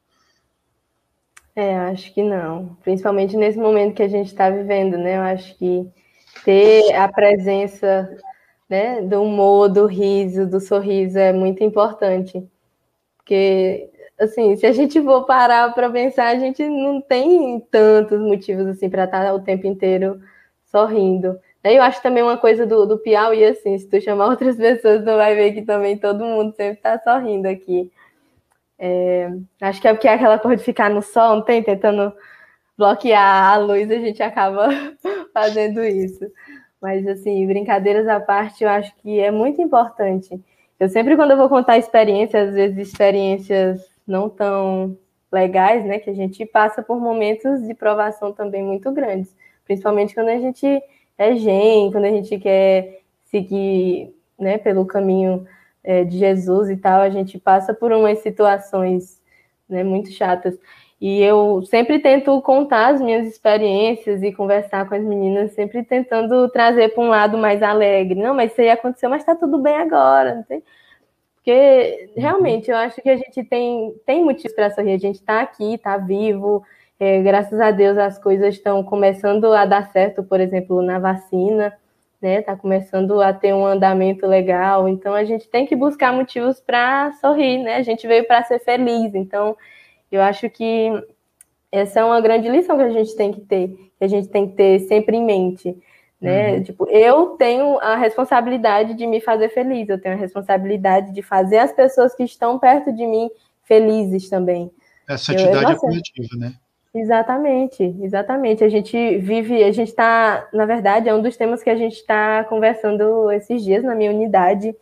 É, acho que não. Principalmente nesse momento que a gente está vivendo, né? Eu acho que ter a presença né, do humor, do riso, do sorriso é muito importante. Porque, assim, se a gente for parar para pensar, a gente não tem tantos motivos, assim, para estar tá o tempo inteiro sorrindo. Eu acho também uma coisa do, do Piauí, assim, se tu chamar outras pessoas, tu vai ver que também todo mundo sempre está sorrindo aqui. É, acho que é porque é aquela coisa de ficar no sol, não tem? Tentando bloquear a luz, a gente acaba fazendo isso. Mas, assim, brincadeiras à parte, eu acho que é muito importante eu sempre, quando eu vou contar experiências, às vezes experiências não tão legais, né, que a gente passa por momentos de provação também muito grandes, principalmente quando a gente é gen, quando a gente quer seguir né, pelo caminho é, de Jesus e tal, a gente passa por umas situações né, muito chatas. E eu sempre tento contar as minhas experiências e conversar com as meninas, sempre tentando trazer para um lado mais alegre. Não, mas isso aí aconteceu, mas está tudo bem agora. Não tem... Porque realmente eu acho que a gente tem, tem motivos para sorrir. A gente está aqui, está vivo. É, graças a Deus as coisas estão começando a dar certo, por exemplo, na vacina, né? Está começando a ter um andamento legal. Então a gente tem que buscar motivos para sorrir, né? A gente veio para ser feliz. Então eu acho que essa é uma grande lição que a gente tem que ter, que a gente tem que ter sempre em mente. Né? Uhum. Tipo, eu tenho a responsabilidade de me fazer feliz, eu tenho a responsabilidade de fazer as pessoas que estão perto de mim felizes também. Essa atitude é coletiva, né? Exatamente, exatamente. A gente vive, a gente está, na verdade, é um dos temas que a gente está conversando esses dias na minha unidade,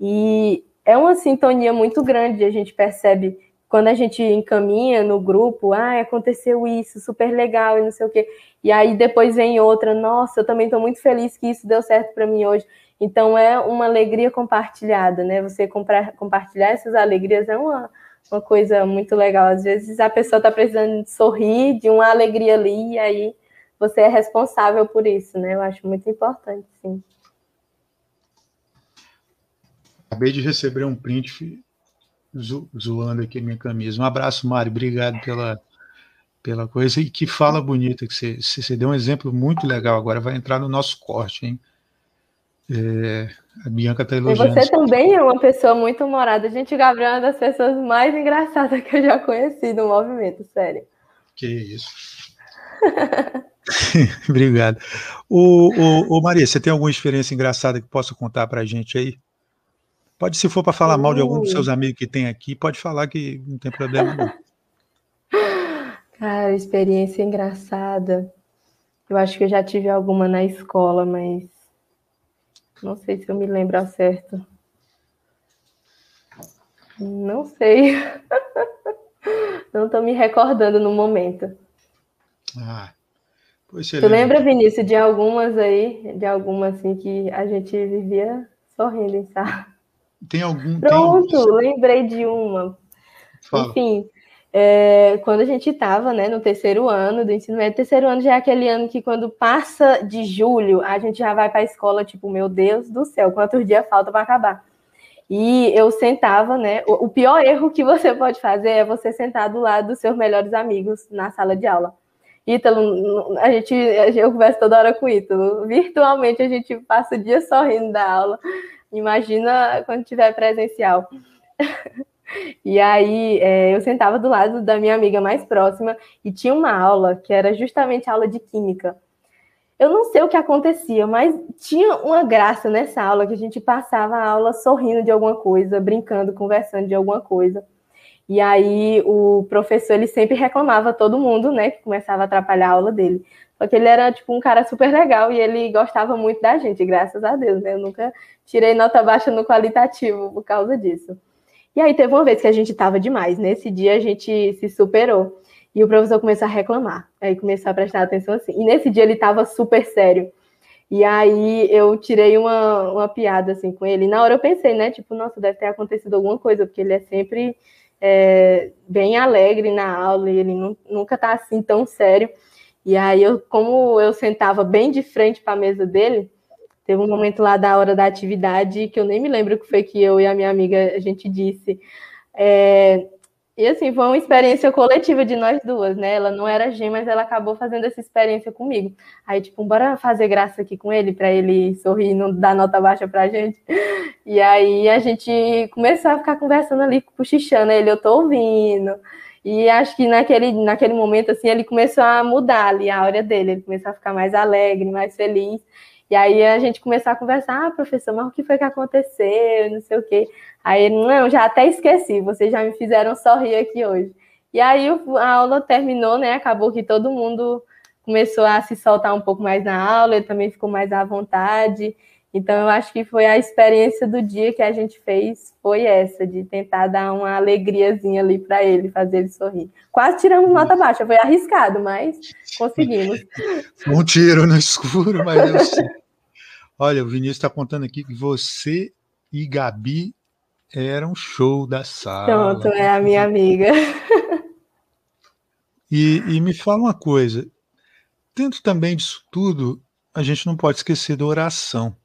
e é uma sintonia muito grande, a gente percebe quando a gente encaminha no grupo, ah, aconteceu isso, super legal e não sei o quê. E aí depois vem outra, nossa, eu também estou muito feliz que isso deu certo para mim hoje. Então é uma alegria compartilhada, né? Você comprar, compartilhar essas alegrias é uma, uma coisa muito legal. Às vezes a pessoa está precisando de sorrir, de uma alegria ali, e aí você é responsável por isso, né? Eu acho muito importante, sim. Acabei de receber um print zo, zoando aqui a minha camisa. Um abraço, Mário. Obrigado pela, pela coisa. E que fala bonita que você, você deu um exemplo muito legal. Agora vai entrar no nosso corte, hein? É, a Bianca está elogiando. E você também é uma pessoa muito humorada. Gente, o Gabriel é uma das pessoas mais engraçadas que eu já conheci no movimento, sério. Que isso. Obrigado. O, o, o, Maria, você tem alguma experiência engraçada que possa contar para a gente aí? Pode, se for para falar mal de algum dos seus amigos que tem aqui, pode falar que não tem problema não. Cara, experiência engraçada. Eu acho que eu já tive alguma na escola, mas não sei se eu me lembro ao certo. Não sei. Não estou me recordando no momento. Ah, pois tu lembra, Vinícius, de algumas aí, de algumas assim que a gente vivia sorrindo, sabe? Tem algum. Pronto, tem... lembrei de uma. Fala. Enfim, é, quando a gente estava né, no terceiro ano do ensino médio, terceiro ano já é aquele ano que quando passa de julho, a gente já vai para a escola, tipo, meu Deus do céu, quantos dias falta para acabar? E eu sentava, né? O, o pior erro que você pode fazer é você sentar do lado dos seus melhores amigos na sala de aula. Ítalo, a gente, eu converso toda hora com o Ítalo. Virtualmente a gente passa o dia sorrindo da aula. Imagina quando tiver presencial. e aí é, eu sentava do lado da minha amiga mais próxima e tinha uma aula que era justamente aula de química. Eu não sei o que acontecia, mas tinha uma graça nessa aula que a gente passava a aula sorrindo de alguma coisa, brincando, conversando de alguma coisa. E aí o professor ele sempre reclamava todo mundo, né, que começava a atrapalhar a aula dele. Só que ele era, tipo, um cara super legal e ele gostava muito da gente, graças a Deus, né? Eu nunca tirei nota baixa no qualitativo por causa disso. E aí teve uma vez que a gente tava demais. Nesse dia a gente se superou. E o professor começou a reclamar. Aí começou a prestar atenção assim. E nesse dia ele tava super sério. E aí eu tirei uma, uma piada assim com ele. E na hora eu pensei, né? Tipo, nossa, deve ter acontecido alguma coisa, porque ele é sempre é, bem alegre na aula e ele nunca tá assim tão sério. E aí, eu, como eu sentava bem de frente para a mesa dele, teve um momento lá da hora da atividade que eu nem me lembro o que foi que eu e a minha amiga a gente disse. É, e assim, foi uma experiência coletiva de nós duas, né? Ela não era gêmea, mas ela acabou fazendo essa experiência comigo. Aí, tipo, bora fazer graça aqui com ele, para ele sorrir e não dar nota baixa pra gente. E aí a gente começou a ficar conversando ali, cochichando, ele, eu tô ouvindo. E acho que naquele, naquele momento, assim, ele começou a mudar ali a áurea dele, ele começou a ficar mais alegre, mais feliz. E aí a gente começou a conversar, ah, professor, mas o que foi que aconteceu? Não sei o quê. Aí ele, não, já até esqueci, vocês já me fizeram sorrir aqui hoje. E aí a aula terminou, né? Acabou que todo mundo começou a se soltar um pouco mais na aula, ele também ficou mais à vontade. Então eu acho que foi a experiência do dia que a gente fez, foi essa, de tentar dar uma alegriazinha ali para ele, fazer ele sorrir. Quase tiramos nota baixa, foi arriscado, mas conseguimos. Um tiro no escuro, mas eu sei. Olha, o Vinícius está contando aqui que você e Gabi eram show da sala. Pronto, é a minha amiga. E, e me fala uma coisa, dentro também disso tudo, a gente não pode esquecer da oração.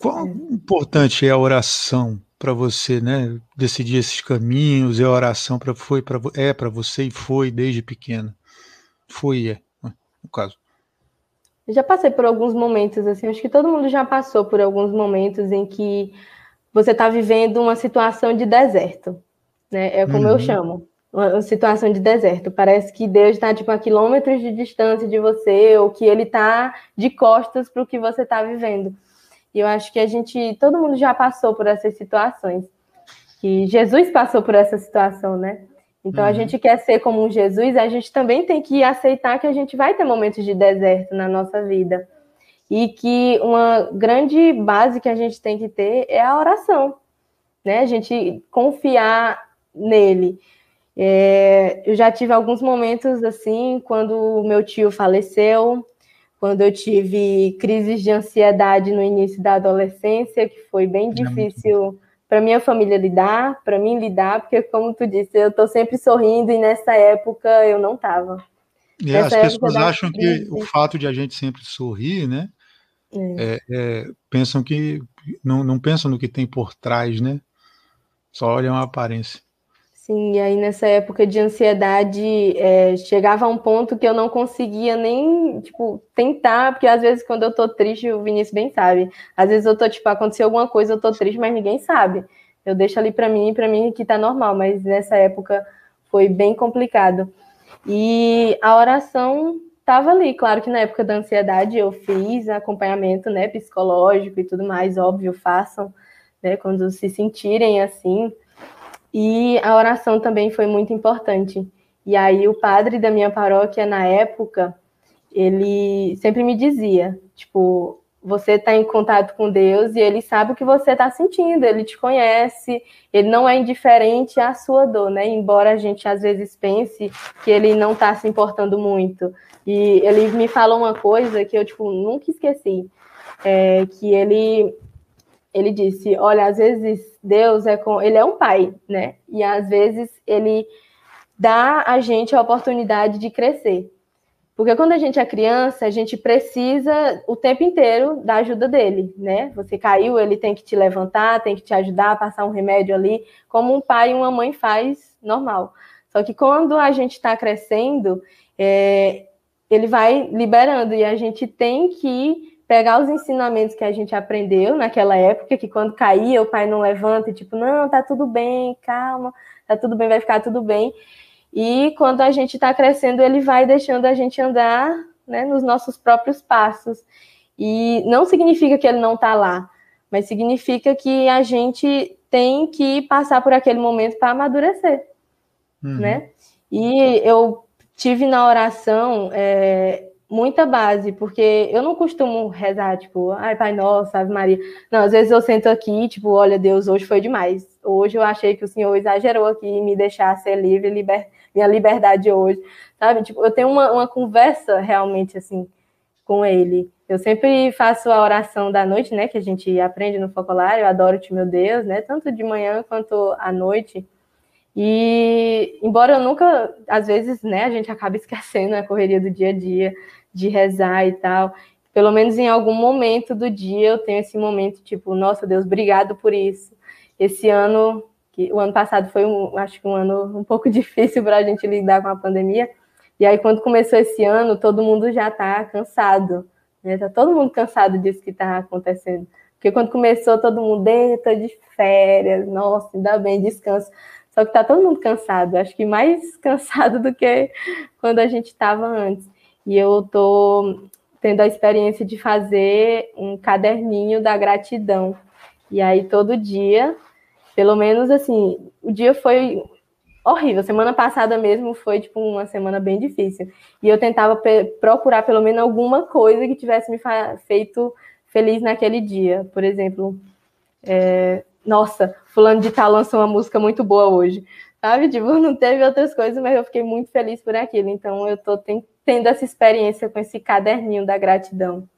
Qual é. importante é a oração para você, né? Decidir esses caminhos, é a oração para foi para é para você e foi desde pequena. Foi é, no caso. já passei por alguns momentos assim, acho que todo mundo já passou por alguns momentos em que você está vivendo uma situação de deserto, né? É como uhum. eu chamo uma situação de deserto. Parece que Deus está tipo a quilômetros de distância de você, ou que Ele está de costas para o que você está vivendo. E eu acho que a gente, todo mundo já passou por essas situações. Que Jesus passou por essa situação, né? Então uhum. a gente quer ser como um Jesus, a gente também tem que aceitar que a gente vai ter momentos de deserto na nossa vida. E que uma grande base que a gente tem que ter é a oração, né? A gente confiar nele. É, eu já tive alguns momentos assim, quando o meu tio faleceu, quando eu tive crises de ansiedade no início da adolescência, que foi bem difícil para minha família lidar, para mim lidar, porque como tu disse, eu estou sempre sorrindo e nessa época eu não estava. É, as pessoas acham que o fato de a gente sempre sorrir, né? É. É, é, pensam que não, não pensam no que tem por trás, né? Só olham a aparência. Sim, e aí nessa época de ansiedade, é, chegava a um ponto que eu não conseguia nem, tipo, tentar, porque às vezes quando eu tô triste, o Vinícius bem sabe, às vezes eu tô, tipo, aconteceu alguma coisa, eu tô triste, mas ninguém sabe. Eu deixo ali para mim, para mim que tá normal, mas nessa época foi bem complicado. E a oração tava ali, claro que na época da ansiedade eu fiz acompanhamento, né, psicológico e tudo mais, óbvio, façam, né, quando se sentirem assim, e a oração também foi muito importante. E aí o padre da minha paróquia na época, ele sempre me dizia, tipo, você está em contato com Deus e ele sabe o que você está sentindo, ele te conhece, ele não é indiferente à sua dor, né? Embora a gente às vezes pense que ele não está se importando muito. E ele me falou uma coisa que eu tipo nunca esqueci, é, que ele ele disse, olha, às vezes Deus é com, ele é um pai, né? E às vezes ele dá a gente a oportunidade de crescer. Porque quando a gente é criança, a gente precisa o tempo inteiro da ajuda dele, né? Você caiu, ele tem que te levantar, tem que te ajudar a passar um remédio ali, como um pai e uma mãe faz normal. Só que quando a gente está crescendo, é, ele vai liberando e a gente tem que pegar os ensinamentos que a gente aprendeu naquela época, que quando caía o pai não levanta e tipo, não, tá tudo bem, calma, tá tudo bem, vai ficar tudo bem. E quando a gente está crescendo, ele vai deixando a gente andar né, nos nossos próprios passos. E não significa que ele não está lá, mas significa que a gente tem que passar por aquele momento para amadurecer, uhum. né? E eu tive na oração é, muita base, porque eu não costumo rezar, tipo, ai, Pai Nosso, Ave Maria. Não, às vezes eu sento aqui, tipo, olha, Deus, hoje foi demais. Hoje eu achei que o Senhor exagerou aqui em me deixar ser livre, liber... minha liberdade hoje, sabe? Tipo, eu tenho uma, uma conversa realmente, assim, com Ele. Eu sempre faço a oração da noite, né, que a gente aprende no focolário, eu adoro-te, meu Deus, né, tanto de manhã quanto à noite. E, embora eu nunca, às vezes, né, a gente acaba esquecendo a correria do dia a dia, de rezar e tal. Pelo menos em algum momento do dia eu tenho esse momento, tipo, nossa Deus, obrigado por isso. Esse ano, que o ano passado foi, um, acho que um ano um pouco difícil para a gente lidar com a pandemia. E aí, quando começou esse ano, todo mundo já está cansado. Né? Tá todo mundo cansado disso que está acontecendo. Porque quando começou, todo mundo, estou de férias, nossa, ainda bem, descanso. Só que tá todo mundo cansado, acho que mais cansado do que quando a gente estava antes e eu tô tendo a experiência de fazer um caderninho da gratidão. E aí todo dia, pelo menos assim, o dia foi horrível. Semana passada mesmo foi tipo uma semana bem difícil. E eu tentava procurar pelo menos alguma coisa que tivesse me feito feliz naquele dia. Por exemplo, é, nossa, fulano de tal lançou uma música muito boa hoje. Sabe? Tipo, não teve outras coisas, mas eu fiquei muito feliz por aquilo. Então eu tô tendo essa experiência com esse caderninho da gratidão.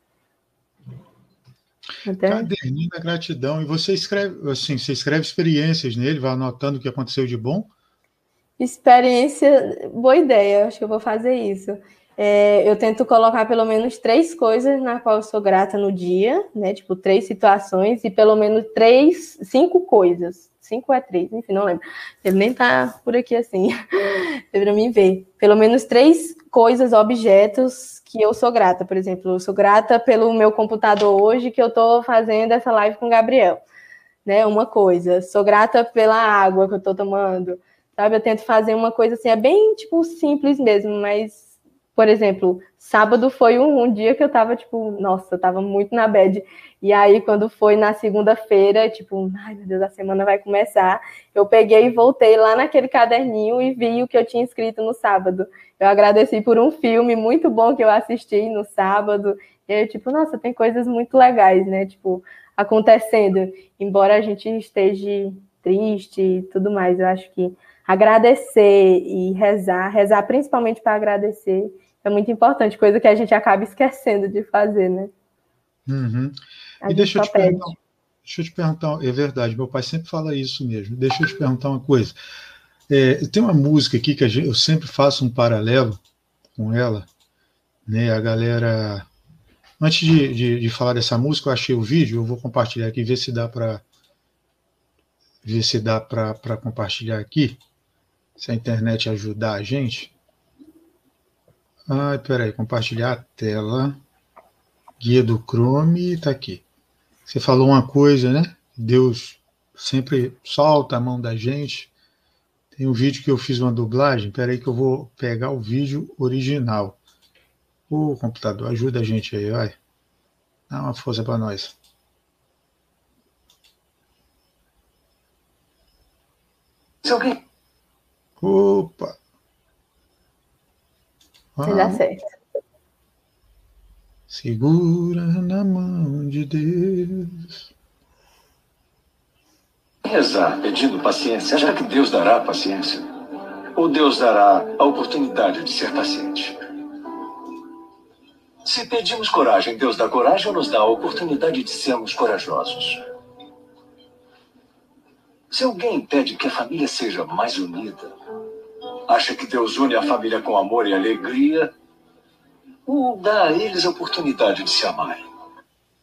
Caderninho da gratidão. E você escreve, assim, você escreve experiências nele, vai anotando o que aconteceu de bom? Experiência, boa ideia, acho que eu vou fazer isso. É, eu tento colocar pelo menos três coisas na qual eu sou grata no dia, né? Tipo, três situações e pelo menos três, cinco coisas. Cinco é três, enfim, não lembro. Ele nem tá por aqui assim, para mim ver. Pelo menos três coisas, objetos que eu sou grata. Por exemplo, eu sou grata pelo meu computador hoje que eu tô fazendo essa live com o Gabriel. Né? Uma coisa. Sou grata pela água que eu tô tomando. Sabe? Eu tento fazer uma coisa assim, é bem, tipo, simples mesmo, mas por exemplo, sábado foi um, um, dia que eu tava, tipo, nossa, eu tava muito na bad. E aí, quando foi na segunda-feira, tipo, ai meu Deus, a semana vai começar, eu peguei e voltei lá naquele caderninho e vi o que eu tinha escrito no sábado. Eu agradeci por um filme muito bom que eu assisti no sábado. E aí, tipo, nossa, tem coisas muito legais, né? Tipo, acontecendo. Embora a gente esteja triste e tudo mais, eu acho que agradecer e rezar, rezar principalmente para agradecer, é muito importante, coisa que a gente acaba esquecendo de fazer, né? Uhum. E deixa eu, te perguntar, deixa eu te perguntar, é verdade, meu pai sempre fala isso mesmo. Deixa eu te perguntar uma coisa. É, tem uma música aqui que gente, eu sempre faço um paralelo com ela, né? A galera. Antes de, de, de, falar dessa música, eu achei o vídeo, eu vou compartilhar aqui, ver se dá para ver se dá para compartilhar aqui, se a internet ajudar a gente. Ai, peraí, compartilhar a tela. Guia do Chrome, tá aqui. Você falou uma coisa, né? Deus sempre solta a mão da gente. Tem um vídeo que eu fiz uma dublagem. Peraí que eu vou pegar o vídeo original. O computador, ajuda a gente aí, vai. Dá uma força para nós. Opa! Vai dar certo. Segura na mão de Deus. Rezar pedindo paciência, já que Deus dará paciência. Ou Deus dará a oportunidade de ser paciente. Se pedimos coragem, Deus dá coragem ou nos dá a oportunidade de sermos corajosos? Se alguém pede que a família seja mais unida, acha que Deus une a família com amor e alegria, ou dá a eles a oportunidade de se amarem.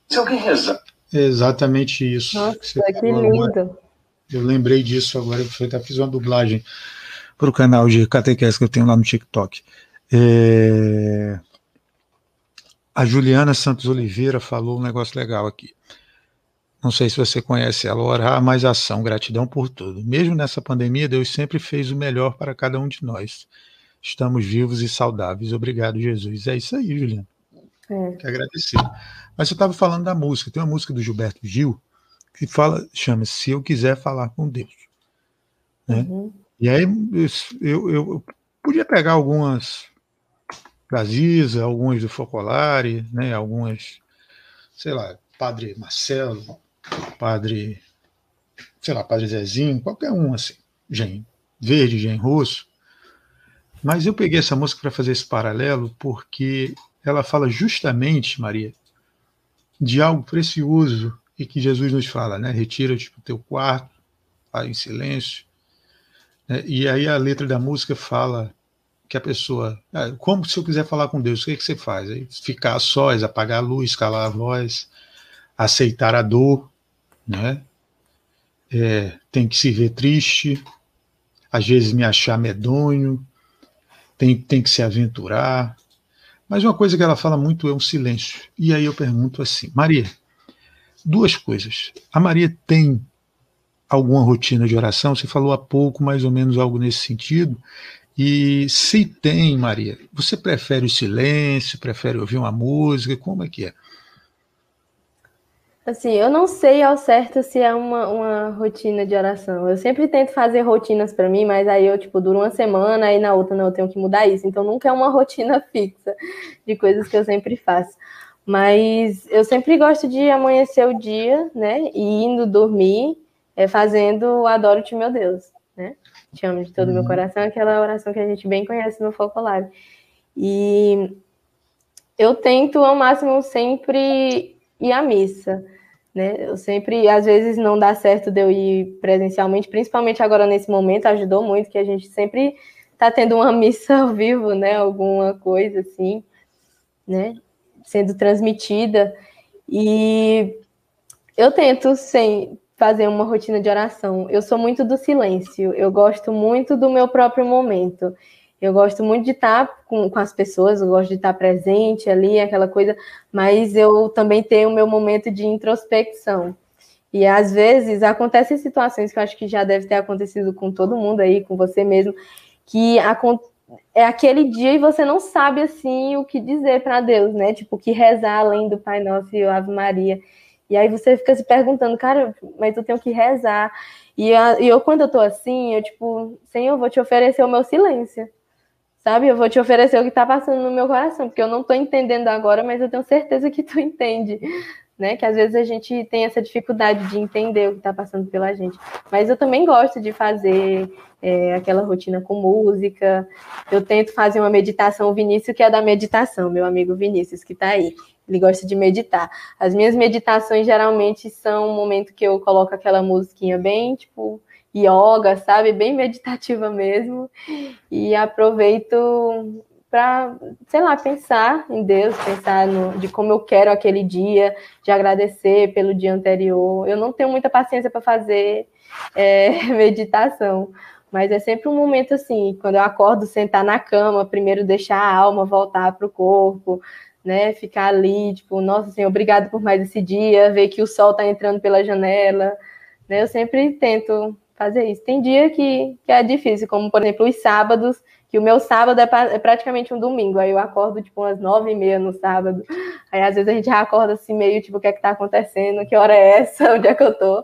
Se alguém rezar. É exatamente isso. Nossa, que, que lindo. Eu lembrei disso agora, eu até fiz uma dublagem para o canal de catequese que eu tenho lá no TikTok. É... A Juliana Santos Oliveira falou um negócio legal aqui. Não sei se você conhece ela, orar mais ação, gratidão por tudo. Mesmo nessa pandemia, Deus sempre fez o melhor para cada um de nós. Estamos vivos e saudáveis. Obrigado, Jesus. É isso aí, Juliana. É. Que agradecer. Mas você estava falando da música. Tem uma música do Gilberto Gil que fala, chama Se Eu Quiser Falar com Deus. Né? Uhum. E aí eu, eu, eu, podia pegar algumas da Ziza, algumas do Focolare, né? algumas, sei lá, Padre Marcelo, Padre, sei lá, Padre Zezinho, qualquer um assim, Gen Verde, Gen Russo. Mas eu peguei essa música para fazer esse paralelo porque ela fala justamente, Maria, de algo precioso e que Jesus nos fala, né? Retira-te para o teu quarto, vai em silêncio. Né? E aí a letra da música fala que a pessoa, ah, como se eu quiser falar com Deus, o que, é que você faz? Ficar sós, apagar a luz, calar a voz, aceitar a dor, né? É, tem que se ver triste, às vezes me achar medonho, tem, tem que se aventurar. Mas uma coisa que ela fala muito é um silêncio. E aí eu pergunto assim, Maria, duas coisas. A Maria tem alguma rotina de oração? Você falou há pouco mais ou menos algo nesse sentido. E se tem, Maria, você prefere o silêncio, prefere ouvir uma música? Como é que é? Assim, eu não sei ao certo se é uma, uma rotina de oração. Eu sempre tento fazer rotinas para mim, mas aí eu, tipo, duro uma semana, e na outra não, eu tenho que mudar isso. Então nunca é uma rotina fixa de coisas que eu sempre faço. Mas eu sempre gosto de amanhecer o dia, né? E indo dormir, é, fazendo Adoro-te, meu Deus, né? Te amo de todo o uhum. meu coração, aquela oração que a gente bem conhece no Focolab. E eu tento ao máximo sempre ir à missa, né? Eu sempre, às vezes não dá certo de eu ir presencialmente, principalmente agora nesse momento, ajudou muito que a gente sempre tá tendo uma missa ao vivo, né? Alguma coisa assim, né? Sendo transmitida. E eu tento sem fazer uma rotina de oração. Eu sou muito do silêncio, eu gosto muito do meu próprio momento. Eu gosto muito de estar com, com as pessoas, eu gosto de estar presente ali, aquela coisa, mas eu também tenho o meu momento de introspecção. E às vezes acontecem situações que eu acho que já deve ter acontecido com todo mundo aí, com você mesmo, que é aquele dia e você não sabe assim o que dizer para Deus, né? Tipo, que rezar além do Pai Nosso e Ave Maria. E aí você fica se perguntando, cara, mas eu tenho que rezar. E, eu, quando eu tô assim, eu, tipo, Senhor, vou te oferecer o meu silêncio sabe? Eu vou te oferecer o que está passando no meu coração, porque eu não estou entendendo agora, mas eu tenho certeza que tu entende, né? Que às vezes a gente tem essa dificuldade de entender o que está passando pela gente. Mas eu também gosto de fazer é, aquela rotina com música. Eu tento fazer uma meditação, o Vinícius, que é da meditação, meu amigo Vinícius, que está aí. Ele gosta de meditar. As minhas meditações geralmente são um momento que eu coloco aquela musiquinha bem, tipo, yoga, sabe? Bem meditativa mesmo. E aproveito para, sei lá, pensar em Deus, pensar no, de como eu quero aquele dia, de agradecer pelo dia anterior. Eu não tenho muita paciência para fazer é, meditação, mas é sempre um momento assim, quando eu acordo, sentar na cama, primeiro deixar a alma voltar para o corpo, né? Ficar ali, tipo, nossa Senhor, obrigado por mais esse dia, ver que o sol está entrando pela janela, né? Eu sempre tento fazer isso. Tem dia que, que é difícil, como por exemplo os sábados, que o meu sábado é, pra, é, praticamente um domingo, aí eu acordo tipo umas nove e meia no sábado, aí às vezes a gente já acorda assim meio tipo o que é que tá acontecendo, que hora é essa, onde é que eu tô,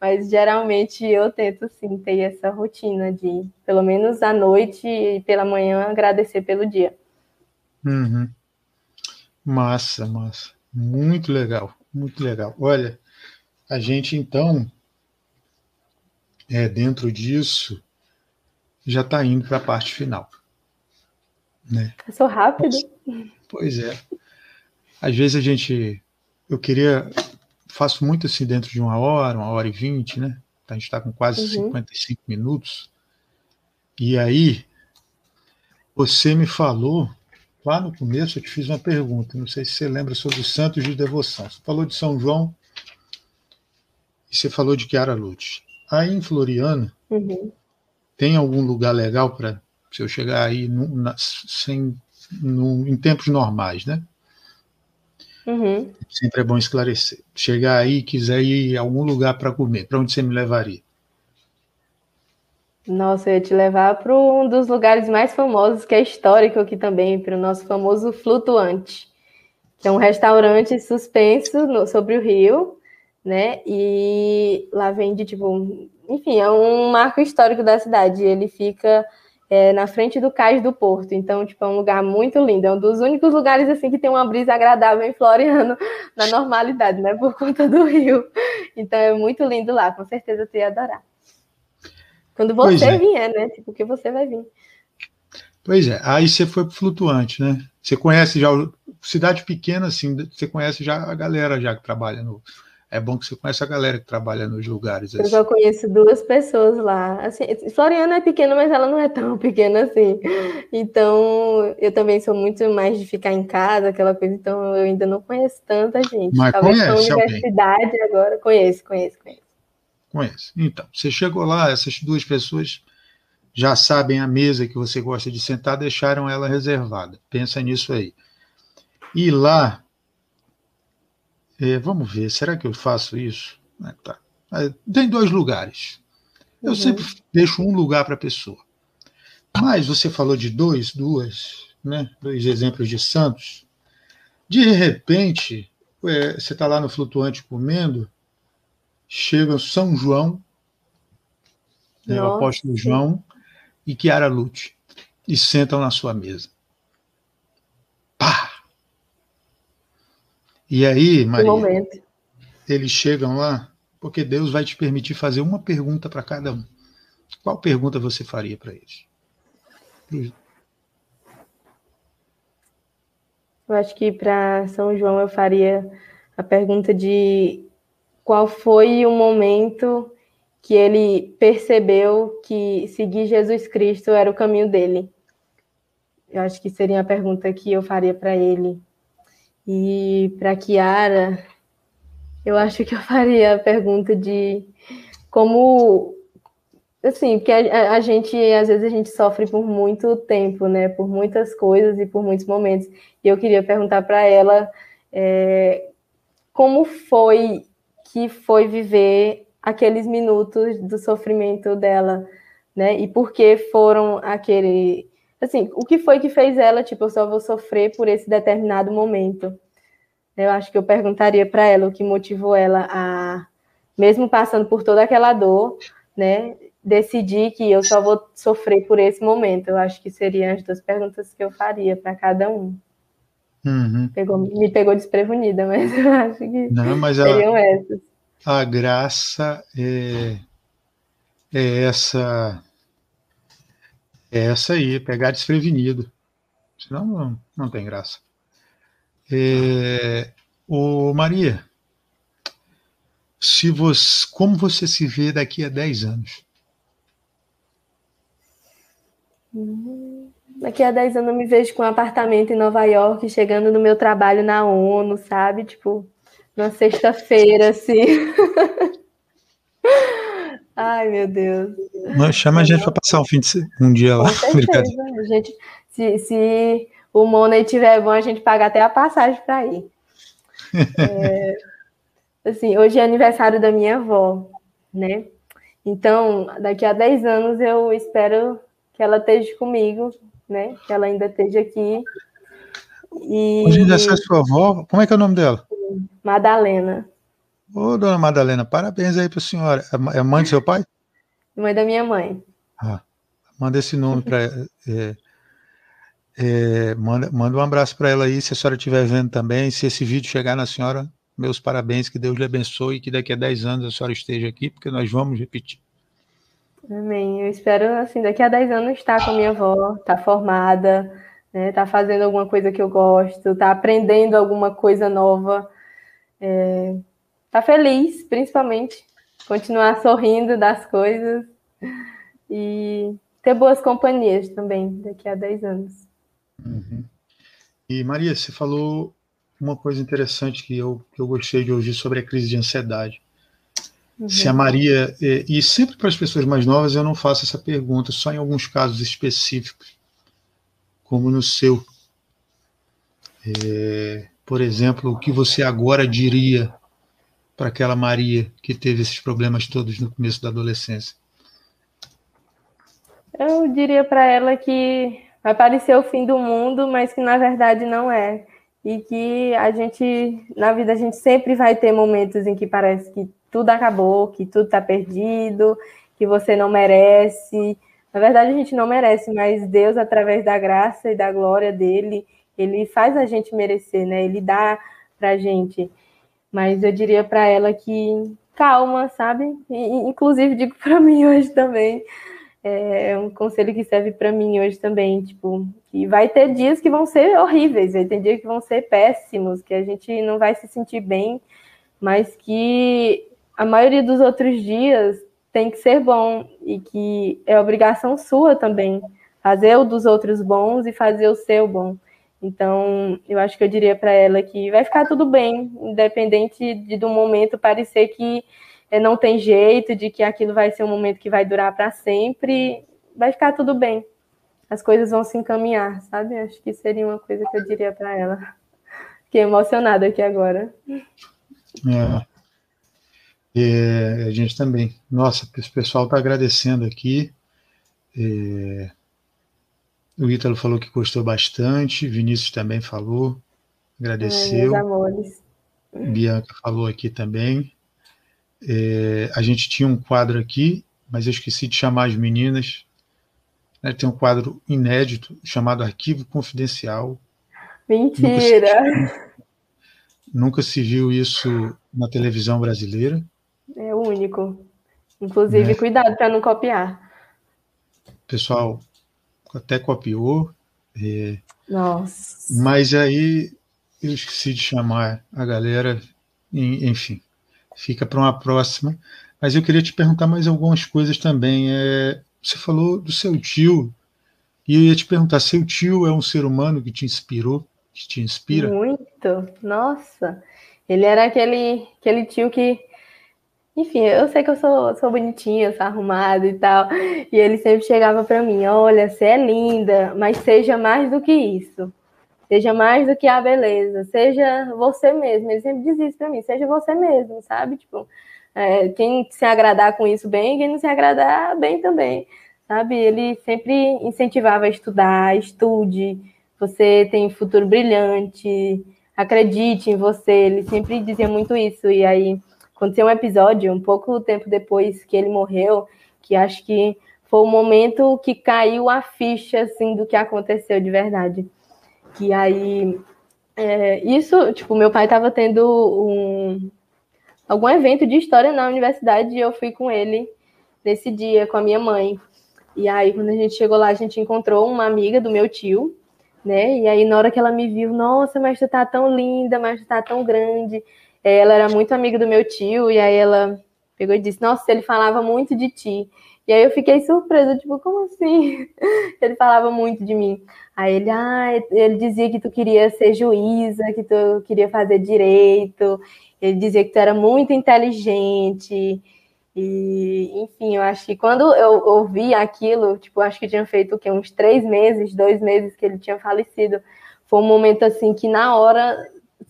mas geralmente eu tento sim ter essa rotina de pelo menos à noite e pela manhã agradecer pelo dia. Uhum. Massa, massa, muito legal, muito legal. Olha, a gente então é, dentro disso, já está indo para a parte final. Né? Passou rápido. Pois é. Às vezes a gente. Eu queria. Faço muito assim dentro de uma hora, uma hora e vinte, né? A gente está com quase uhum. 55 minutos. E aí, você me falou, lá no começo, eu te fiz uma pergunta, não sei se você lembra sobre os santos de devoção. Você falou de São João e você falou de Chiara Lute. Aí em Floriana, uhum. tem algum lugar legal para se eu chegar aí no, na, sem, no, em tempos normais, né? Uhum. Sempre é bom esclarecer. Chegar aí e quiser ir a algum lugar para comer, para onde você me levaria? Nossa, eu ia te levar para um dos lugares mais famosos, que é histórico aqui também, para o nosso famoso Flutuante, que é um restaurante suspenso no, sobre o rio, né? E lá vende, tipo, enfim, é um marco histórico da cidade. Ele fica é, na frente do cais do Porto. Então, tipo, é um lugar muito lindo. É um dos únicos lugares assim que tem uma brisa agradável em Floriano na normalidade, né? Por conta do rio. Então é muito lindo lá. Com certeza tu ia adorar. Quando você é. vier, né? Tipo, que você vai vir. Pois é. Aí você foi pro flutuante, né? Você conhece já cidade pequena, assim, você conhece já a galera já que trabalha no é bom que você conhece a galera que trabalha nos lugares. Assim. Eu só conheço duas pessoas lá. Assim, Floriana é pequena, mas ela não é tão pequena assim. Então, eu também sou muito mais de ficar em casa, aquela coisa. Então, eu ainda não conheço tanta gente. Mas Talvez conhece na universidade alguém. agora. Conheço, conheço, conheço. Conheço. Então, você chegou lá, essas duas pessoas já sabem a mesa que você gosta de sentar, deixaram ela reservada. Pensa nisso aí. E lá é, vamos ver, será que eu faço isso? É, tá. Tem dois lugares. Eu uhum. sempre deixo um lugar para a pessoa. Mas você falou de dois, duas, né? dois exemplos de santos. De repente, é, você está lá no flutuante comendo, chega São João, né, o apóstolo João e Chiara Lute, e sentam na sua mesa. Pá! E aí, Maria, eles chegam lá porque Deus vai te permitir fazer uma pergunta para cada um. Qual pergunta você faria para eles? Eu acho que para São João eu faria a pergunta de qual foi o momento que ele percebeu que seguir Jesus Cristo era o caminho dele. Eu acho que seria a pergunta que eu faria para ele. E para Kiara, eu acho que eu faria a pergunta de como assim, porque a, a, gente às vezes a gente sofre por muito tempo, né? Por muitas coisas e por muitos momentos. E eu queria perguntar para ela é, como foi que foi viver aqueles minutos do sofrimento dela, né? E por que foram aquele assim, o que foi que fez ela, tipo, eu só vou sofrer por esse determinado momento. Eu acho que eu perguntaria para ela o que motivou ela a, mesmo passando por toda aquela dor, né, decidir que eu só vou sofrer por esse momento. Eu acho que seriam as duas perguntas que eu faria para cada um. Uhum. Pegou, me pegou desprevenida, mas eu acho que Não, mas seriam a, essas. A graça é, é essa é essa aí, pegar desprevenido. Senão não, não tem graça. É, Maria, se você, como você se vê daqui a 10 anos? Daqui a 10 anos eu me vejo com um apartamento em Nova York, chegando no meu trabalho na ONU, sabe? Tipo, na sexta-feira, assim. Ai, meu Deus. Mas chama a gente para passar um fim de um dia lá. a gente, se, se o Money estiver bom, a gente paga até a passagem para ir. É, assim, hoje é aniversário da minha avó, né? Então, daqui a 10 anos eu espero que ela esteja comigo, né? Que ela ainda esteja aqui. E... Hoje é aniversário da sua avó, como é que é o nome dela? Madalena. Ô, dona Madalena, parabéns aí para a senhora. É, é mãe do seu pai? Mãe da minha mãe. Ah, manda esse nome para. É, é, manda, manda um abraço para ela aí, se a senhora estiver vendo também. Se esse vídeo chegar na senhora, meus parabéns, que Deus lhe abençoe e que daqui a 10 anos a senhora esteja aqui, porque nós vamos repetir. Amém. Eu espero, assim, daqui a 10 anos estar com a minha avó, estar tá formada, né, estar tá fazendo alguma coisa que eu gosto, estar tá aprendendo alguma coisa nova. É, tá feliz, principalmente, continuar sorrindo das coisas e ter boas companhias também daqui a 10 anos. Uhum. E Maria, você falou uma coisa interessante que eu, que eu gostei de ouvir sobre a crise de ansiedade. Uhum. Se a Maria, e, e sempre para as pessoas mais novas eu não faço essa pergunta, só em alguns casos específicos, como no seu. É, por exemplo, o que você agora diria para aquela Maria que teve esses problemas todos no começo da adolescência? Eu diria para ela que vai parecer o fim do mundo, mas que na verdade não é. E que a gente, na vida, a gente sempre vai ter momentos em que parece que tudo acabou, que tudo está perdido, que você não merece. Na verdade, a gente não merece, mas Deus, através da graça e da glória dele, ele faz a gente merecer, né? Ele dá pra gente. Mas eu diria para ela que calma, sabe? E, inclusive digo para mim hoje também. É um conselho que serve para mim hoje também, tipo, que vai ter dias que vão ser horríveis, vai ter dias que vão ser péssimos, que a gente não vai se sentir bem, mas que a maioria dos outros dias tem que ser bom e que é obrigação sua também fazer o dos outros bons e fazer o seu bom. Então, eu acho que eu diria para ela que vai ficar tudo bem, independente de do momento parecer que é, não tem jeito, de que aquilo vai ser um momento que vai durar para sempre, vai ficar tudo bem. As coisas vão se encaminhar, sabe? Acho que seria uma coisa que eu diria para ela. Fiquei emocionada aqui agora. É. É, a gente também. Nossa, o pessoal está agradecendo aqui. É, o Ítalo falou que gostou bastante, Vinícius também falou, agradeceu. amores. Bianca falou aqui também. É, a gente tinha um quadro aqui, mas eu esqueci de chamar as meninas. Né, tem um quadro inédito chamado Arquivo Confidencial. Mentira! Nunca se viu isso na televisão brasileira. É único. Inclusive, né? cuidado para não copiar. Pessoal até copiou. É... Nossa. Mas aí eu esqueci de chamar a galera. Enfim, fica para uma próxima. Mas eu queria te perguntar mais algumas coisas também. É, você falou do seu tio, e eu ia te perguntar: seu tio é um ser humano que te inspirou, que te inspira? Muito, nossa. Ele era aquele, aquele tio que enfim, eu sei que eu sou, sou bonitinha, sou arrumada e tal. E ele sempre chegava para mim: olha, você é linda, mas seja mais do que isso. Seja mais do que a beleza. Seja você mesmo. Ele sempre diz isso para mim: seja você mesmo, sabe? Tipo, é, quem se agradar com isso bem, quem não se agradar bem também, sabe? Ele sempre incentivava a estudar, estude. Você tem um futuro brilhante. Acredite em você. Ele sempre dizia muito isso. E aí aconteceu um episódio um pouco tempo depois que ele morreu, que acho que foi o momento que caiu a ficha assim do que aconteceu de verdade. Que aí é, isso, tipo, meu pai estava tendo um algum evento de história na universidade e eu fui com ele nesse dia com a minha mãe. E aí quando a gente chegou lá, a gente encontrou uma amiga do meu tio, né? E aí na hora que ela me viu, nossa, mas tu tá tão linda, mas tu tá tão grande. Ela era muito amiga do meu tio, e aí ela pegou e disse: Nossa, ele falava muito de ti. E aí eu fiquei surpresa, tipo, como assim? Ele falava muito de mim. Aí ele, ah, ele dizia que tu queria ser juíza, que tu queria fazer direito. Ele dizia que tu era muito inteligente. E, enfim, eu acho que quando eu ouvi aquilo, tipo, acho que tinha feito o quê? Uns três meses, dois meses que ele tinha falecido. Foi um momento assim que na hora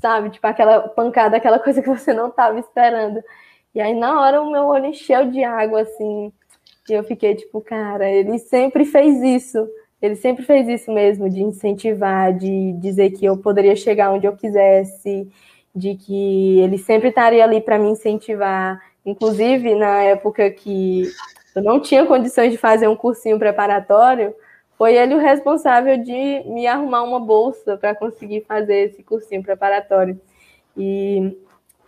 sabe? Tipo aquela pancada, aquela coisa que você não estava esperando. E aí na hora o meu olho encheu de água, assim. E eu fiquei tipo, cara, ele sempre fez isso. Ele sempre fez isso mesmo, de incentivar, de dizer que eu poderia chegar onde eu quisesse, de que ele sempre estaria ali para me incentivar. Inclusive, na época que eu não tinha condições de fazer um cursinho preparatório, foi ele o responsável de me arrumar uma bolsa para conseguir fazer esse cursinho preparatório. E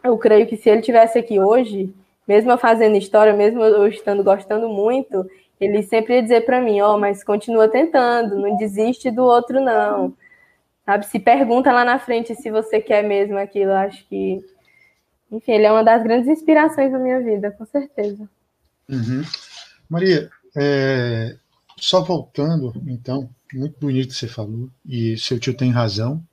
eu creio que se ele tivesse aqui hoje, mesmo eu fazendo história, mesmo eu estando gostando muito, ele sempre ia dizer para mim, ó, oh, mas continua tentando, não desiste do outro não. Sabe, se pergunta lá na frente se você quer mesmo aquilo, acho que enfim, ele é uma das grandes inspirações da minha vida, com certeza. Uhum. Maria, é, só voltando, então, muito bonito que você falou, e seu tio tem razão,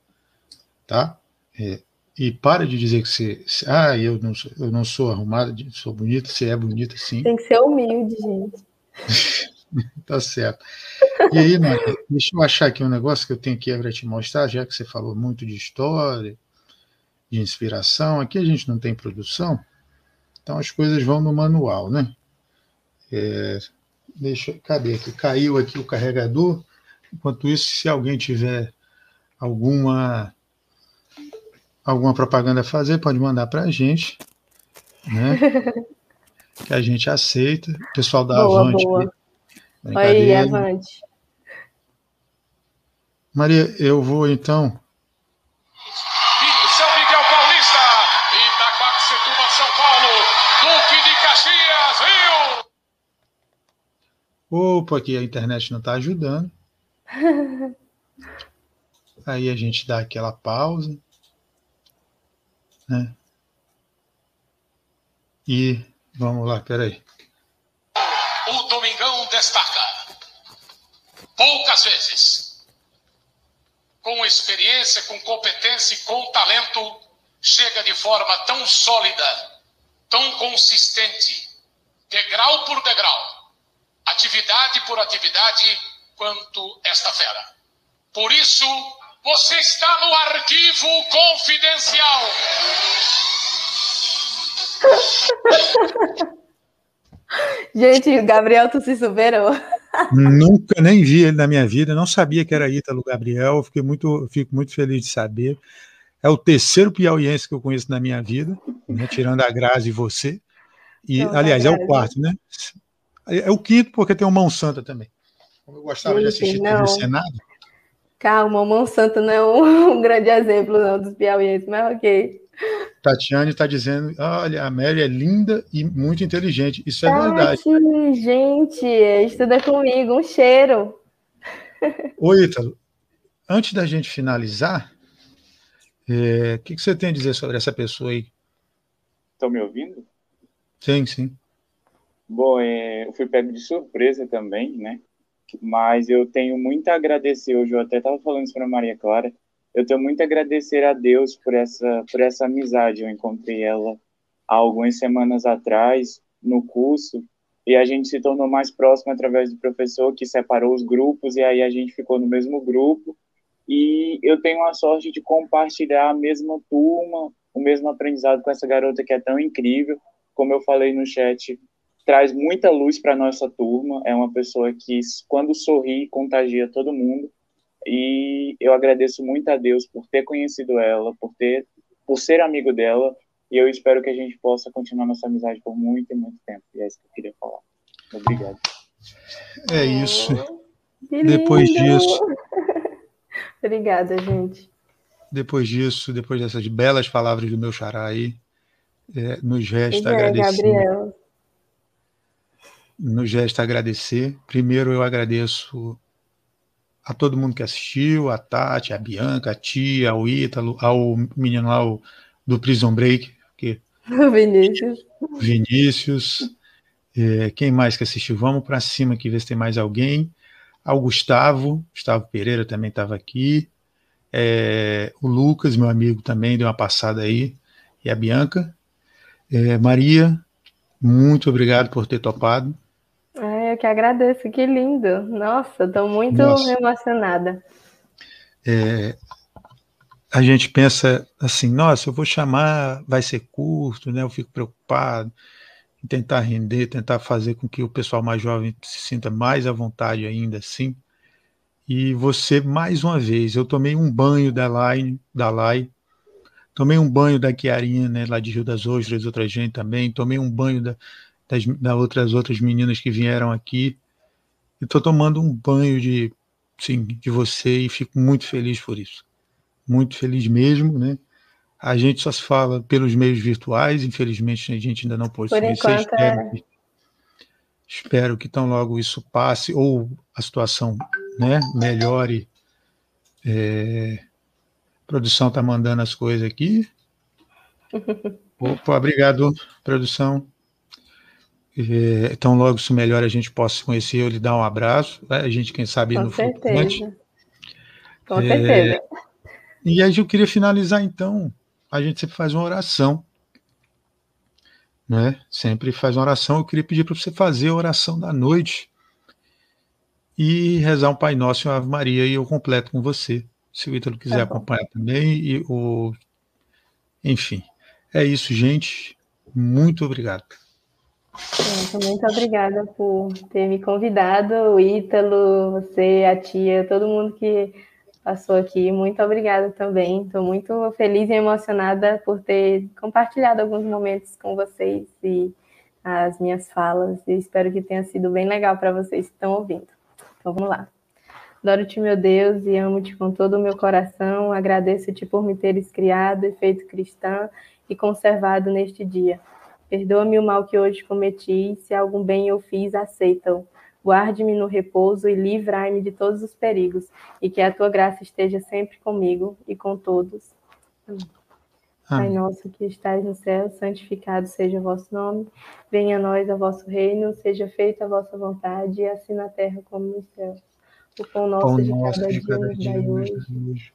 tá? É, e para de dizer que você. Ah, eu não sou, eu não sou arrumada, sou bonita, você é bonita sim. Tem que ser humilde, gente. tá certo. E aí, Maria, deixa eu achar aqui um negócio que eu tenho aqui para te mostrar, já que você falou muito de história, de inspiração. Aqui a gente não tem produção, então as coisas vão no manual, né? É, Deixa, cadê aqui? Caiu aqui o carregador. Enquanto isso, se alguém tiver alguma alguma propaganda a fazer, pode mandar para a gente, né? que a gente aceita. O pessoal da boa, Avante. Boa. Oi, Avante. Maria, eu vou então Opa, aqui a internet não está ajudando. Aí a gente dá aquela pausa. Né? E vamos lá, peraí. O Domingão destaca. Poucas vezes, com experiência, com competência e com talento, chega de forma tão sólida, tão consistente, degrau por degrau atividade por atividade, quanto esta fera. Por isso, você está no arquivo confidencial. Gente, Gabriel, tu se superou. Nunca nem vi ele na minha vida, não sabia que era Ítalo Gabriel, fiquei muito, fico muito feliz de saber. É o terceiro piauiense que eu conheço na minha vida, né, tirando a Grazi e você. E, não, aliás, é o quarto, né? É o quinto, porque tem o Mão Santa também. Como eu gostava Gente, de assistir não. TV Senado. Calma, o Mão Santa não é um, um grande exemplo não, dos piauienses, mas ok. Tatiane está dizendo: olha, a Mary é linda e muito inteligente. Isso é Tati, verdade. Gente, estuda comigo, um cheiro. Oi, Ítalo. Antes da gente finalizar, é, o que, que, você tem a dizer sobre essa pessoa aí? Estão me ouvindo? Sim, sim. Bom, é, eu fui pego de surpresa também, né? Mas eu tenho muito a agradecer hoje. Eu até estava falando isso para Maria Clara eu tenho muito a agradecer a Deus por essa, por essa amizade. Eu encontrei ela há algumas semanas atrás no curso e a gente se tornou mais próximo através do professor que separou os grupos e aí a gente ficou no mesmo grupo e eu tenho a sorte de compartilhar a mesma turma, o mesmo aprendizado com essa garota que é tão incrível, como eu falei no chat, traz muita luz para nossa turma, é uma pessoa que quando sorri contagia todo mundo e eu agradeço muito a Deus por ter conhecido ela, por ter, por ser amigo dela. E eu espero que a gente possa continuar nossa amizade por muito e muito tempo. E é isso que eu queria falar. Obrigado. É isso. depois disso. Obrigada, gente. Depois disso, depois dessas belas palavras do meu xará aí, é, nos resta é, agradecer. Gabriel. Nos resta agradecer. Primeiro eu agradeço a todo mundo que assistiu, a Tati, a Bianca, a Tia, ao Ítalo, ao menino lá do Prison Break, que Vinícius. Vinícius. É, quem mais que assistiu? Vamos para cima aqui ver se tem mais alguém. Ao Gustavo, Gustavo Pereira também estava aqui. É, o Lucas, meu amigo, também deu uma passada aí. E a Bianca. É, Maria, muito obrigado por ter topado eu que agradeço, que lindo. Nossa, estou muito Nossa. emocionada. É, a gente pensa assim, nossa, eu vou chamar, vai ser curto, né? Eu fico preocupado em tentar render, tentar fazer com que o pessoal mais jovem se sinta mais à vontade ainda assim. E você, mais uma vez, eu tomei um banho da Lai, da Lai tomei um banho da Chiarinha, né, lá de Rio das Ostras, outra gente também, tomei um banho da, das, das outras outras meninas que vieram aqui. Estou tomando um banho de, sim, de você e fico muito feliz por isso. Muito feliz mesmo, né? A gente só se fala pelos meios virtuais, infelizmente a gente ainda não pode por se conhecer. Espero, é... que, espero que tão logo isso passe ou a situação né, melhore. É... A produção está mandando as coisas aqui. Opa, obrigado, produção. É, então, logo se melhor a gente possa se conhecer, eu lhe dar um abraço, né? a gente, quem sabe, Com no certeza. futuro. Com é, certeza. E aí eu queria finalizar, então, a gente sempre faz uma oração, né? Sempre faz uma oração. Eu queria pedir para você fazer a oração da noite e rezar um Pai Nosso e uma Ave Maria, e eu completo com você, se o Ítalo quiser tá acompanhar também. E o... Enfim, é isso, gente. Muito obrigado. Muito obrigada por ter me convidado, o Ítalo, você, a tia, todo mundo que passou aqui. Muito obrigada também. Estou muito feliz e emocionada por ter compartilhado alguns momentos com vocês e as minhas falas. E espero que tenha sido bem legal para vocês que estão ouvindo. Então vamos lá. Adoro-te, meu Deus, e amo-te com todo o meu coração. Agradeço-te por me teres criado e feito cristã e conservado neste dia. Perdoa-me o mal que hoje cometi, se algum bem eu fiz, aceita-o. Guarde-me no repouso e livrai-me de todos os perigos, e que a tua graça esteja sempre comigo e com todos. Amém. Pai nosso que estais no céu, santificado seja o vosso nome. Venha a nós o vosso reino, seja feita a vossa vontade, assim na terra como no céu. O pão nosso, pão de, nosso cada de cada dia, dia hoje. hoje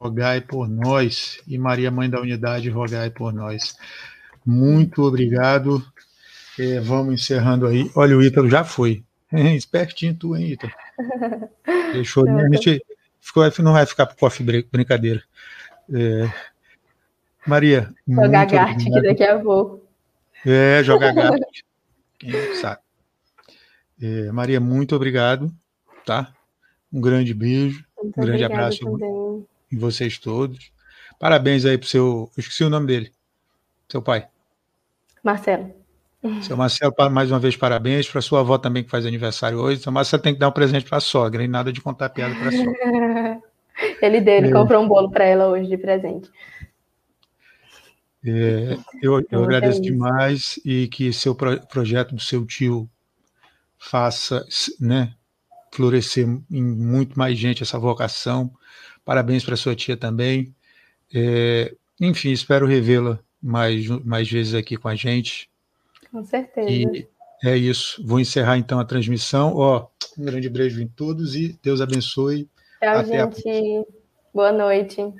rogai por nós. E Maria, Mãe da Unidade, rogai por nós. Muito obrigado. É, vamos encerrando aí. Olha, o Ítalo já foi. Espertinho tu, hein, Ítalo? Deixou. Não, a gente ficou, não vai ficar para coffee break, brincadeira. É, Maria. Jogar Gart aqui daqui a pouco. É, jogar Gart. quem sabe. É, Maria, muito obrigado, tá? Um grande beijo, muito um grande abraço também. Em vocês todos. Parabéns aí pro seu. Eu esqueci o nome dele. Seu pai. Marcelo. Seu Marcelo, mais uma vez, parabéns. Para sua avó também, que faz aniversário hoje. Seu Marcelo tem que dar um presente para a sogra, e nada de contar piada para a sogra. Ele deu, ele é. comprou um bolo para ela hoje de presente. É, eu, eu agradeço demais e que seu pro, projeto do seu tio faça né, florescer em muito mais gente essa vocação. Parabéns para sua tia também. É, enfim, espero revê-la mais, mais vezes aqui com a gente. Com certeza. E é isso. Vou encerrar então a transmissão. Ó, um grande beijo em todos e Deus abençoe. Tchau, Até gente. A... Boa noite.